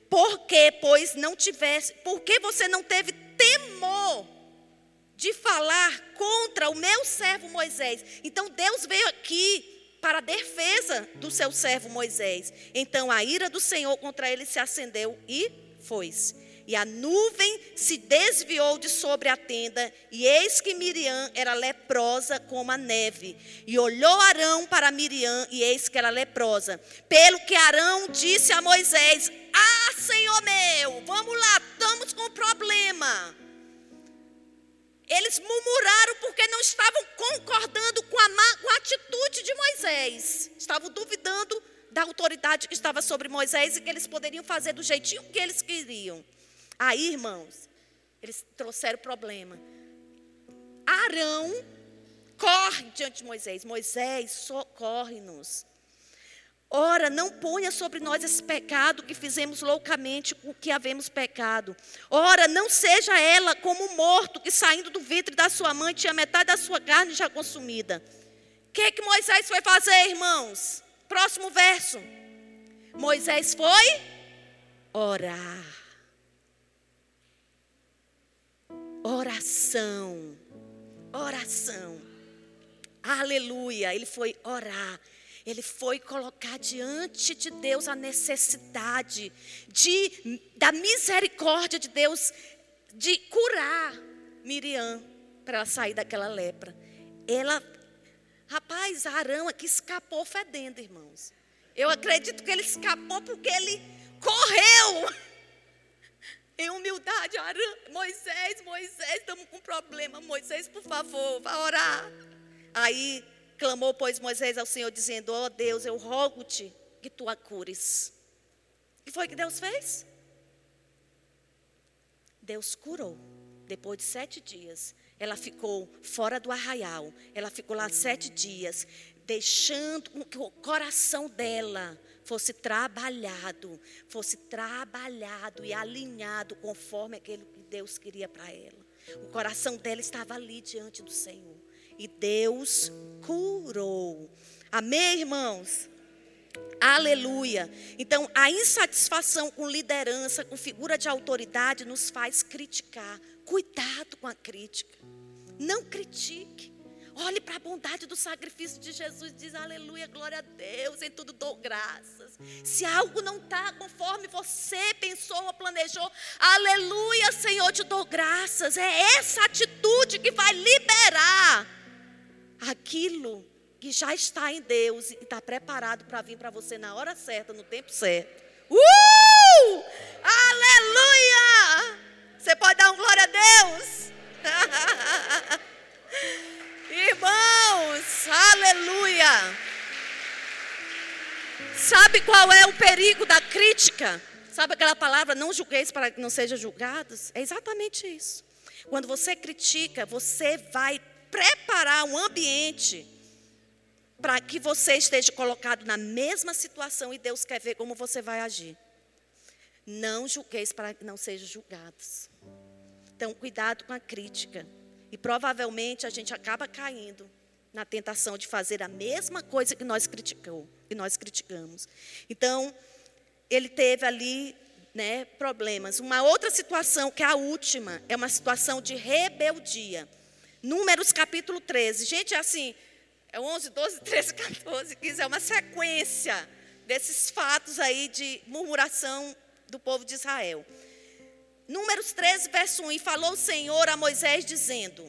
Por que, pois, não tivesse, por que você não teve temor? De falar contra o meu servo Moisés. Então Deus veio aqui para a defesa do seu servo Moisés. Então a ira do Senhor contra ele se acendeu e foi-se. E a nuvem se desviou de sobre a tenda, e eis que Miriam era leprosa como a neve. E olhou Arão para Miriam, e eis que era leprosa. Pelo que Arão disse a Moisés: Ah, Senhor meu, vamos lá, estamos com problema. Eles murmuraram porque não estavam concordando com a, má, com a atitude de Moisés. Estavam duvidando da autoridade que estava sobre Moisés e que eles poderiam fazer do jeitinho que eles queriam. Aí, irmãos, eles trouxeram problema. Arão corre diante de Moisés. Moisés, socorre-nos. Ora, não ponha sobre nós esse pecado que fizemos loucamente o que havemos pecado. Ora, não seja ela como um morto que saindo do ventre da sua mãe tinha metade da sua carne já consumida. O que, que Moisés foi fazer, irmãos? Próximo verso. Moisés foi orar. Oração. Oração. Aleluia. Ele foi orar. Ele foi colocar diante de Deus a necessidade de, da misericórdia de Deus de curar Miriam para ela sair daquela lepra. Ela, rapaz, Arão aqui escapou fedendo, irmãos. Eu acredito que ele escapou porque ele correu. Em humildade, Arão, Moisés, Moisés, estamos com problema. Moisés, por favor, vá orar. Aí Clamou, pois, Moisés ao Senhor, dizendo: Ó oh, Deus, eu rogo-te que tu a cures. E foi que Deus fez? Deus curou. Depois de sete dias, ela ficou fora do arraial. Ela ficou lá sete dias, deixando que o coração dela fosse trabalhado, fosse trabalhado e alinhado conforme aquilo que Deus queria para ela. O coração dela estava ali diante do Senhor e Deus curou. Amém, irmãos? Aleluia. Então, a insatisfação com liderança, com figura de autoridade, nos faz criticar. Cuidado com a crítica. Não critique. Olhe para a bondade do sacrifício de Jesus. Diz aleluia, glória a Deus. Em tudo dou graças. Se algo não está conforme você pensou ou planejou, aleluia, Senhor, te dou graças. É essa atitude que vai liberar aquilo que já está em Deus e está preparado para vir para você na hora certa, no tempo certo. Uh! Aleluia! Você pode dar um glória a Deus? Irmãos, aleluia! Sabe qual é o perigo da crítica? Sabe aquela palavra, não julgueis para que não sejam julgados? É exatamente isso. Quando você critica, você vai preparar um ambiente para que você esteja colocado na mesma situação e Deus quer ver como você vai agir. Não julgueis para que não sejam julgados. Então, cuidado com a crítica. E provavelmente a gente acaba caindo na tentação de fazer a mesma coisa que nós criticou, que nós criticamos. Então, ele teve ali, né, problemas. Uma outra situação, que é a última, é uma situação de rebeldia. Números capítulo 13. Gente, é assim, é 11, 12, 13, 14, 15, é uma sequência desses fatos aí de murmuração do povo de Israel. Números 13, verso 1. E falou o Senhor a Moisés, dizendo: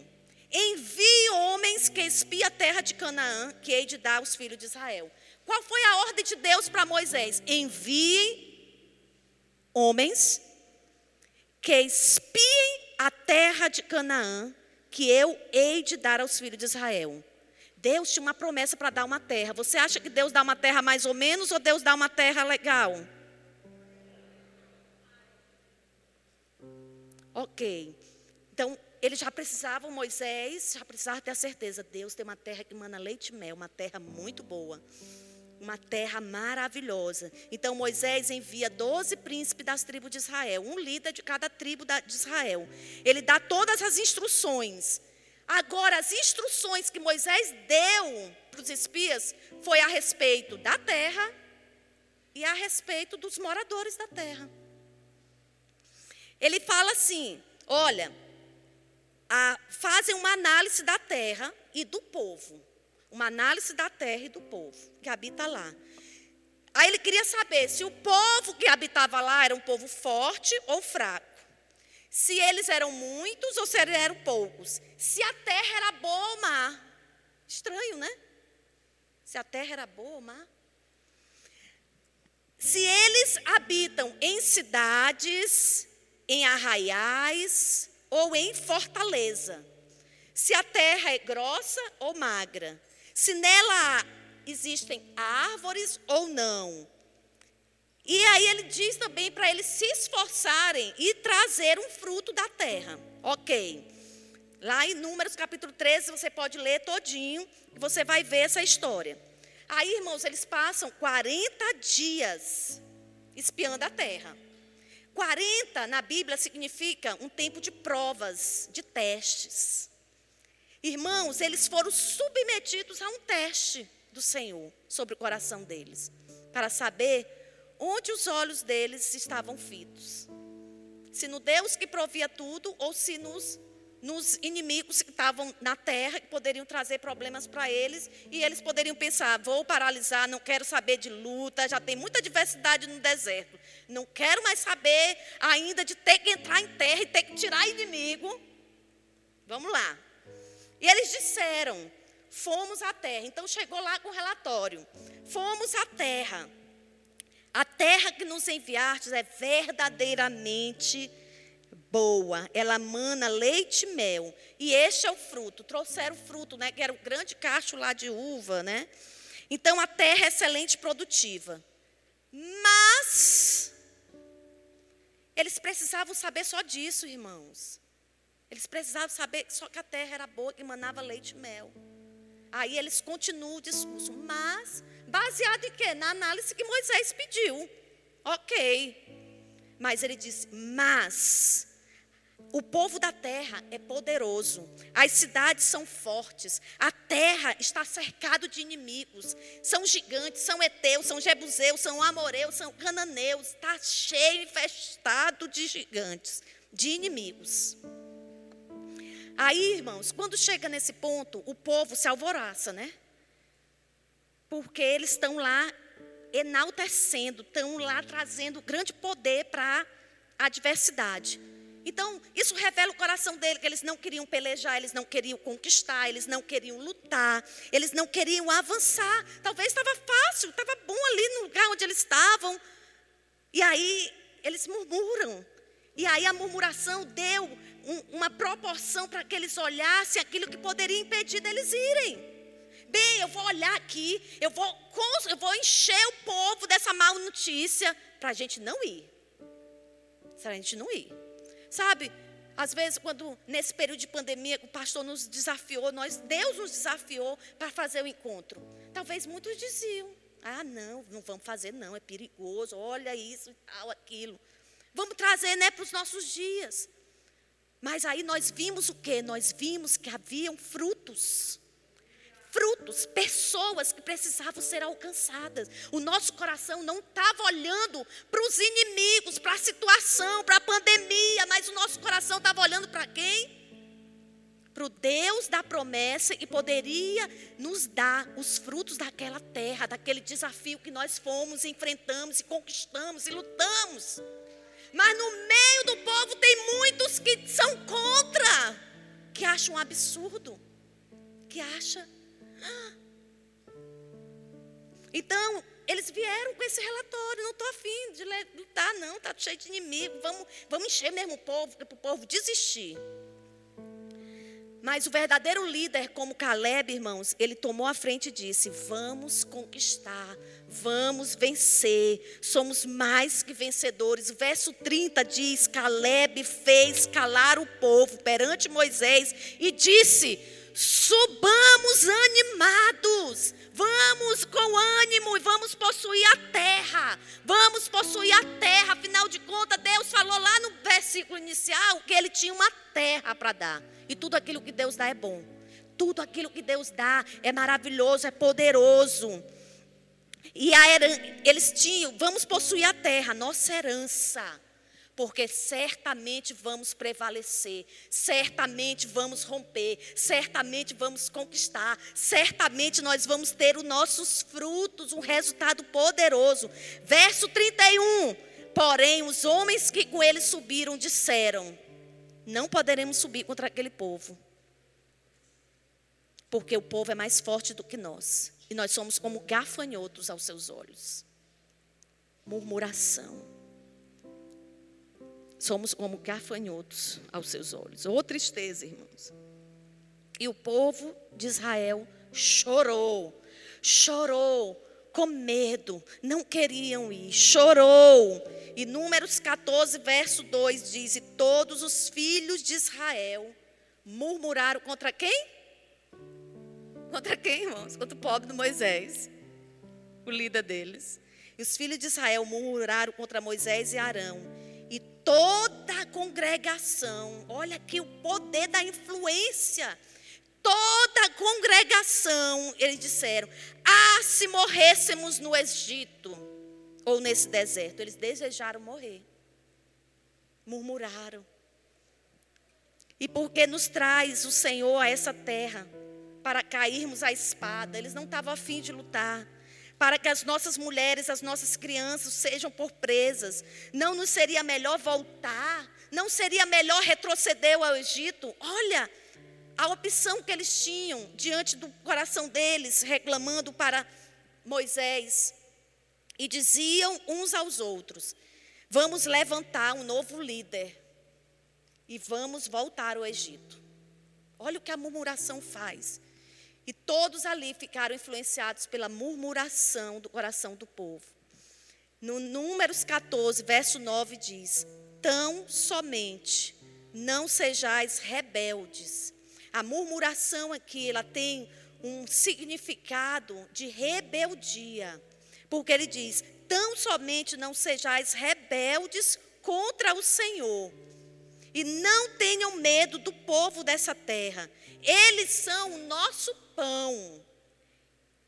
Envie homens que espiem a terra de Canaã, que hei de dar aos filhos de Israel. Qual foi a ordem de Deus para Moisés? Envie homens que espiem a terra de Canaã, que eu hei de dar aos filhos de Israel. Deus tinha uma promessa para dar uma terra. Você acha que Deus dá uma terra mais ou menos ou Deus dá uma terra legal? Ok. Então, eles já precisavam, Moisés já precisava ter a certeza: Deus tem uma terra que mana leite e mel, uma terra muito boa uma terra maravilhosa. Então Moisés envia doze príncipes das tribos de Israel, um líder de cada tribo de Israel. Ele dá todas as instruções. Agora, as instruções que Moisés deu para os espias foi a respeito da terra e a respeito dos moradores da terra. Ele fala assim: olha, a, fazem uma análise da terra e do povo uma análise da terra e do povo que habita lá. Aí ele queria saber se o povo que habitava lá era um povo forte ou fraco. Se eles eram muitos ou se eram poucos. Se a terra era boa ou má. Estranho, né? Se a terra era boa ou má. Se eles habitam em cidades, em arraiais ou em fortaleza. Se a terra é grossa ou magra se nela existem árvores ou não. E aí ele diz também para eles se esforçarem e trazer um fruto da terra. Ok. Lá em Números capítulo 13, você pode ler todinho e você vai ver essa história. Aí, irmãos, eles passam 40 dias espiando a terra. 40 na Bíblia significa um tempo de provas, de testes. Irmãos, eles foram submetidos a um teste do Senhor sobre o coração deles, para saber onde os olhos deles estavam fitos. Se no Deus que provia tudo ou se nos nos inimigos que estavam na terra, que poderiam trazer problemas para eles, e eles poderiam pensar: vou paralisar, não quero saber de luta, já tem muita diversidade no deserto, não quero mais saber ainda de ter que entrar em terra e ter que tirar inimigo. Vamos lá. E eles disseram: fomos à terra. Então chegou lá com o relatório: fomos à terra. A terra que nos enviastes é verdadeiramente boa, ela mana leite e mel. E este é o fruto. Trouxeram o fruto, né? Que era o grande cacho lá de uva, né? Então a terra é excelente e produtiva. Mas eles precisavam saber só disso, irmãos. Eles precisavam saber só que a terra era boa, que manava leite e mel. Aí eles continuam o discurso, mas baseado em quê? Na análise que Moisés pediu. Ok. Mas ele disse, mas o povo da terra é poderoso, as cidades são fortes, a terra está cercada de inimigos, são gigantes, são heteus, são jebuseus, são amoreus, são cananeus, está cheio e festado de gigantes, de inimigos. Aí, irmãos, quando chega nesse ponto, o povo se alvoraça, né? Porque eles estão lá enaltecendo, estão lá trazendo grande poder para a adversidade. Então, isso revela o coração dele, que eles não queriam pelejar, eles não queriam conquistar, eles não queriam lutar, eles não queriam avançar. Talvez estava fácil, estava bom ali no lugar onde eles estavam. E aí, eles murmuram. E aí, a murmuração deu um, uma proporção para que eles olhassem aquilo que poderia impedir deles irem. Bem, eu vou olhar aqui, eu vou, eu vou encher o povo dessa má notícia para a gente não ir. Para a gente não ir. Sabe, às vezes, quando nesse período de pandemia, o pastor nos desafiou, nós, Deus nos desafiou para fazer o encontro. Talvez muitos diziam: ah, não, não vamos fazer, não, é perigoso, olha isso e tal, aquilo. Vamos trazer né, para os nossos dias. Mas aí nós vimos o que? Nós vimos que haviam frutos frutos, pessoas que precisavam ser alcançadas. O nosso coração não estava olhando para os inimigos, para a situação, para a pandemia, mas o nosso coração estava olhando para quem? Para o Deus da promessa e poderia nos dar os frutos daquela terra, daquele desafio que nós fomos, enfrentamos e conquistamos e lutamos. Mas no meio do povo tem muitos que são contra, que acham um absurdo, que acham então, eles vieram com esse relatório, não estou afim de lutar, não, está cheio de inimigo, vamos, vamos encher mesmo o povo, para o povo desistir. Mas o verdadeiro líder, como Caleb, irmãos, ele tomou a frente e disse: Vamos conquistar, vamos vencer, somos mais que vencedores. O verso 30 diz: Caleb fez calar o povo perante Moisés e disse: subamos animados, vamos com ânimo e vamos possuir a terra, vamos possuir a terra. Afinal de contas, Deus falou lá no versículo inicial que Ele tinha uma terra para dar, e tudo aquilo que Deus dá é bom, tudo aquilo que Deus dá é maravilhoso, é poderoso. E a, eles tinham, vamos possuir a terra, nossa herança porque certamente vamos prevalecer, certamente vamos romper, certamente vamos conquistar, certamente nós vamos ter os nossos frutos, um resultado poderoso. Verso 31. Porém, os homens que com ele subiram disseram: Não poderemos subir contra aquele povo, porque o povo é mais forte do que nós, e nós somos como gafanhotos aos seus olhos. Murmuração Somos como gafanhotos aos seus olhos. Ô oh, tristeza, irmãos. E o povo de Israel chorou, chorou, com medo, não queriam ir, chorou. E Números 14, verso 2 diz: E todos os filhos de Israel murmuraram contra quem? Contra quem, irmãos? Contra o pobre de Moisés. o líder deles. E os filhos de Israel murmuraram contra Moisés e Arão. E toda a congregação, olha aqui o poder da influência. Toda a congregação, eles disseram: Ah, se morrêssemos no Egito ou nesse deserto. Eles desejaram morrer. Murmuraram. E porque nos traz o Senhor a essa terra para cairmos à espada, eles não estavam afim de lutar para que as nossas mulheres, as nossas crianças sejam por presas. Não nos seria melhor voltar? Não seria melhor retroceder ao Egito? Olha a opção que eles tinham diante do coração deles, reclamando para Moisés. E diziam uns aos outros: Vamos levantar um novo líder e vamos voltar ao Egito. Olha o que a murmuração faz. E todos ali ficaram influenciados pela murmuração do coração do povo. No Números 14, verso 9 diz: Tão somente não sejais rebeldes. A murmuração aqui, ela tem um significado de rebeldia. Porque ele diz: Tão somente não sejais rebeldes contra o Senhor. E não tenham medo do povo dessa terra. Eles são o nosso pão.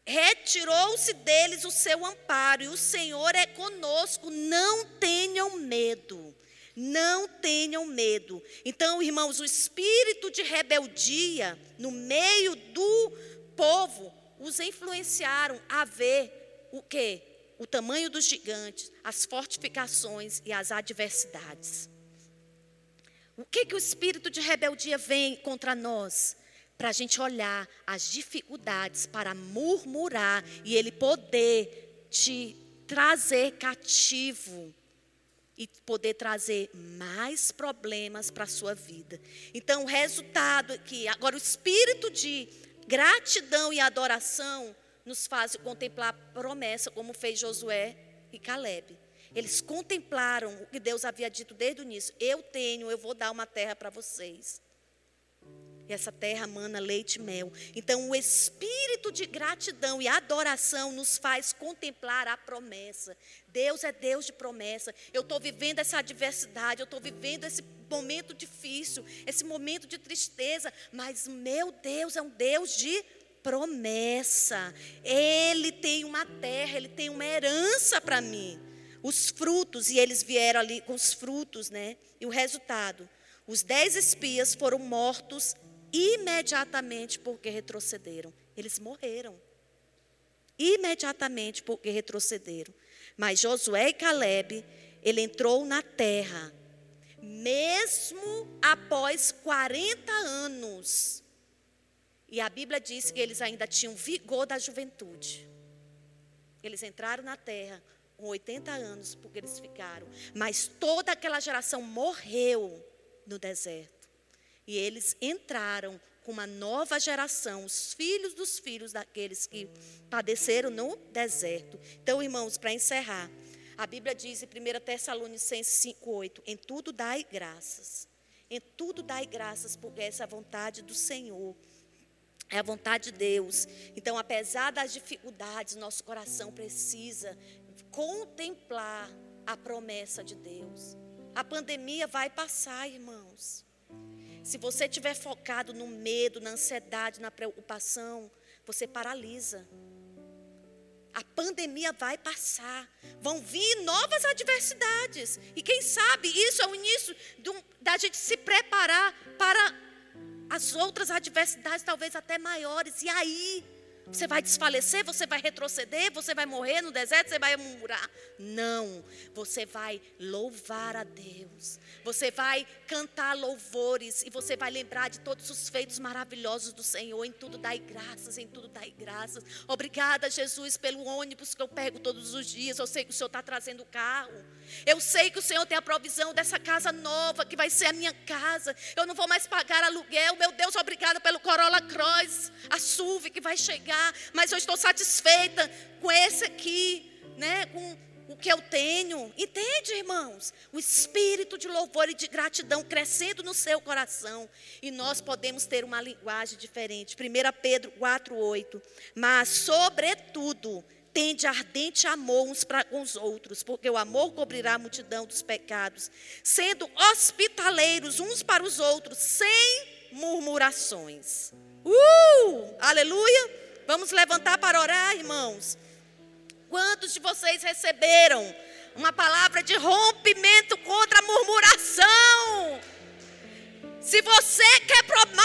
Retirou-se deles o seu amparo, e o Senhor é conosco. Não tenham medo. Não tenham medo. Então, irmãos, o espírito de rebeldia no meio do povo os influenciaram a ver o que? O tamanho dos gigantes, as fortificações e as adversidades. O que, que o espírito de rebeldia vem contra nós? para a gente olhar as dificuldades, para murmurar e Ele poder te trazer cativo e poder trazer mais problemas para a sua vida. Então, o resultado aqui, agora o espírito de gratidão e adoração nos faz contemplar a promessa, como fez Josué e Caleb. Eles contemplaram o que Deus havia dito desde o início: Eu tenho, eu vou dar uma terra para vocês. E essa terra mana leite e mel. Então, o espírito de gratidão e adoração nos faz contemplar a promessa. Deus é Deus de promessa. Eu estou vivendo essa adversidade, eu estou vivendo esse momento difícil, esse momento de tristeza, mas meu Deus é um Deus de promessa. Ele tem uma terra, ele tem uma herança para mim. Os frutos, e eles vieram ali com os frutos, né? E o resultado: os dez espias foram mortos imediatamente porque retrocederam. Eles morreram. Imediatamente porque retrocederam. Mas Josué e Caleb, ele entrou na terra, mesmo após 40 anos. E a Bíblia diz que eles ainda tinham vigor da juventude. Eles entraram na terra com 80 anos, porque eles ficaram. Mas toda aquela geração morreu no deserto. E eles entraram com uma nova geração, os filhos dos filhos daqueles que padeceram no deserto. Então, irmãos, para encerrar, a Bíblia diz em 1 Tessalonicenses 5,8: Em tudo dai graças. Em tudo dai graças, porque essa é a vontade do Senhor. É a vontade de Deus. Então, apesar das dificuldades, nosso coração precisa contemplar a promessa de Deus. A pandemia vai passar, irmãos. Se você estiver focado no medo, na ansiedade, na preocupação, você paralisa. A pandemia vai passar, vão vir novas adversidades. E quem sabe isso é o início um, da gente se preparar para as outras adversidades, talvez até maiores. E aí, você vai desfalecer, você vai retroceder, você vai morrer no deserto, você vai murmurar. Não, você vai louvar a Deus. Você vai cantar louvores e você vai lembrar de todos os feitos maravilhosos do Senhor. Em tudo dai graças, em tudo dai graças. Obrigada, Jesus, pelo ônibus que eu pego todos os dias. Eu sei que o Senhor está trazendo o carro. Eu sei que o Senhor tem a provisão dessa casa nova, que vai ser a minha casa. Eu não vou mais pagar aluguel. Meu Deus, obrigada pelo Corolla Cross, a SUV que vai chegar. Mas eu estou satisfeita com esse aqui, né? Com o que eu tenho. Entende, irmãos? O espírito de louvor e de gratidão crescendo no seu coração. E nós podemos ter uma linguagem diferente. 1 Pedro 4,8. Mas, sobretudo, Tende ardente amor uns para com os outros, porque o amor cobrirá a multidão dos pecados, sendo hospitaleiros uns para os outros, sem murmurações. Uh! Aleluia! Vamos levantar para orar, irmãos. Quantos de vocês receberam uma palavra de rompimento contra a murmuração? Se você quer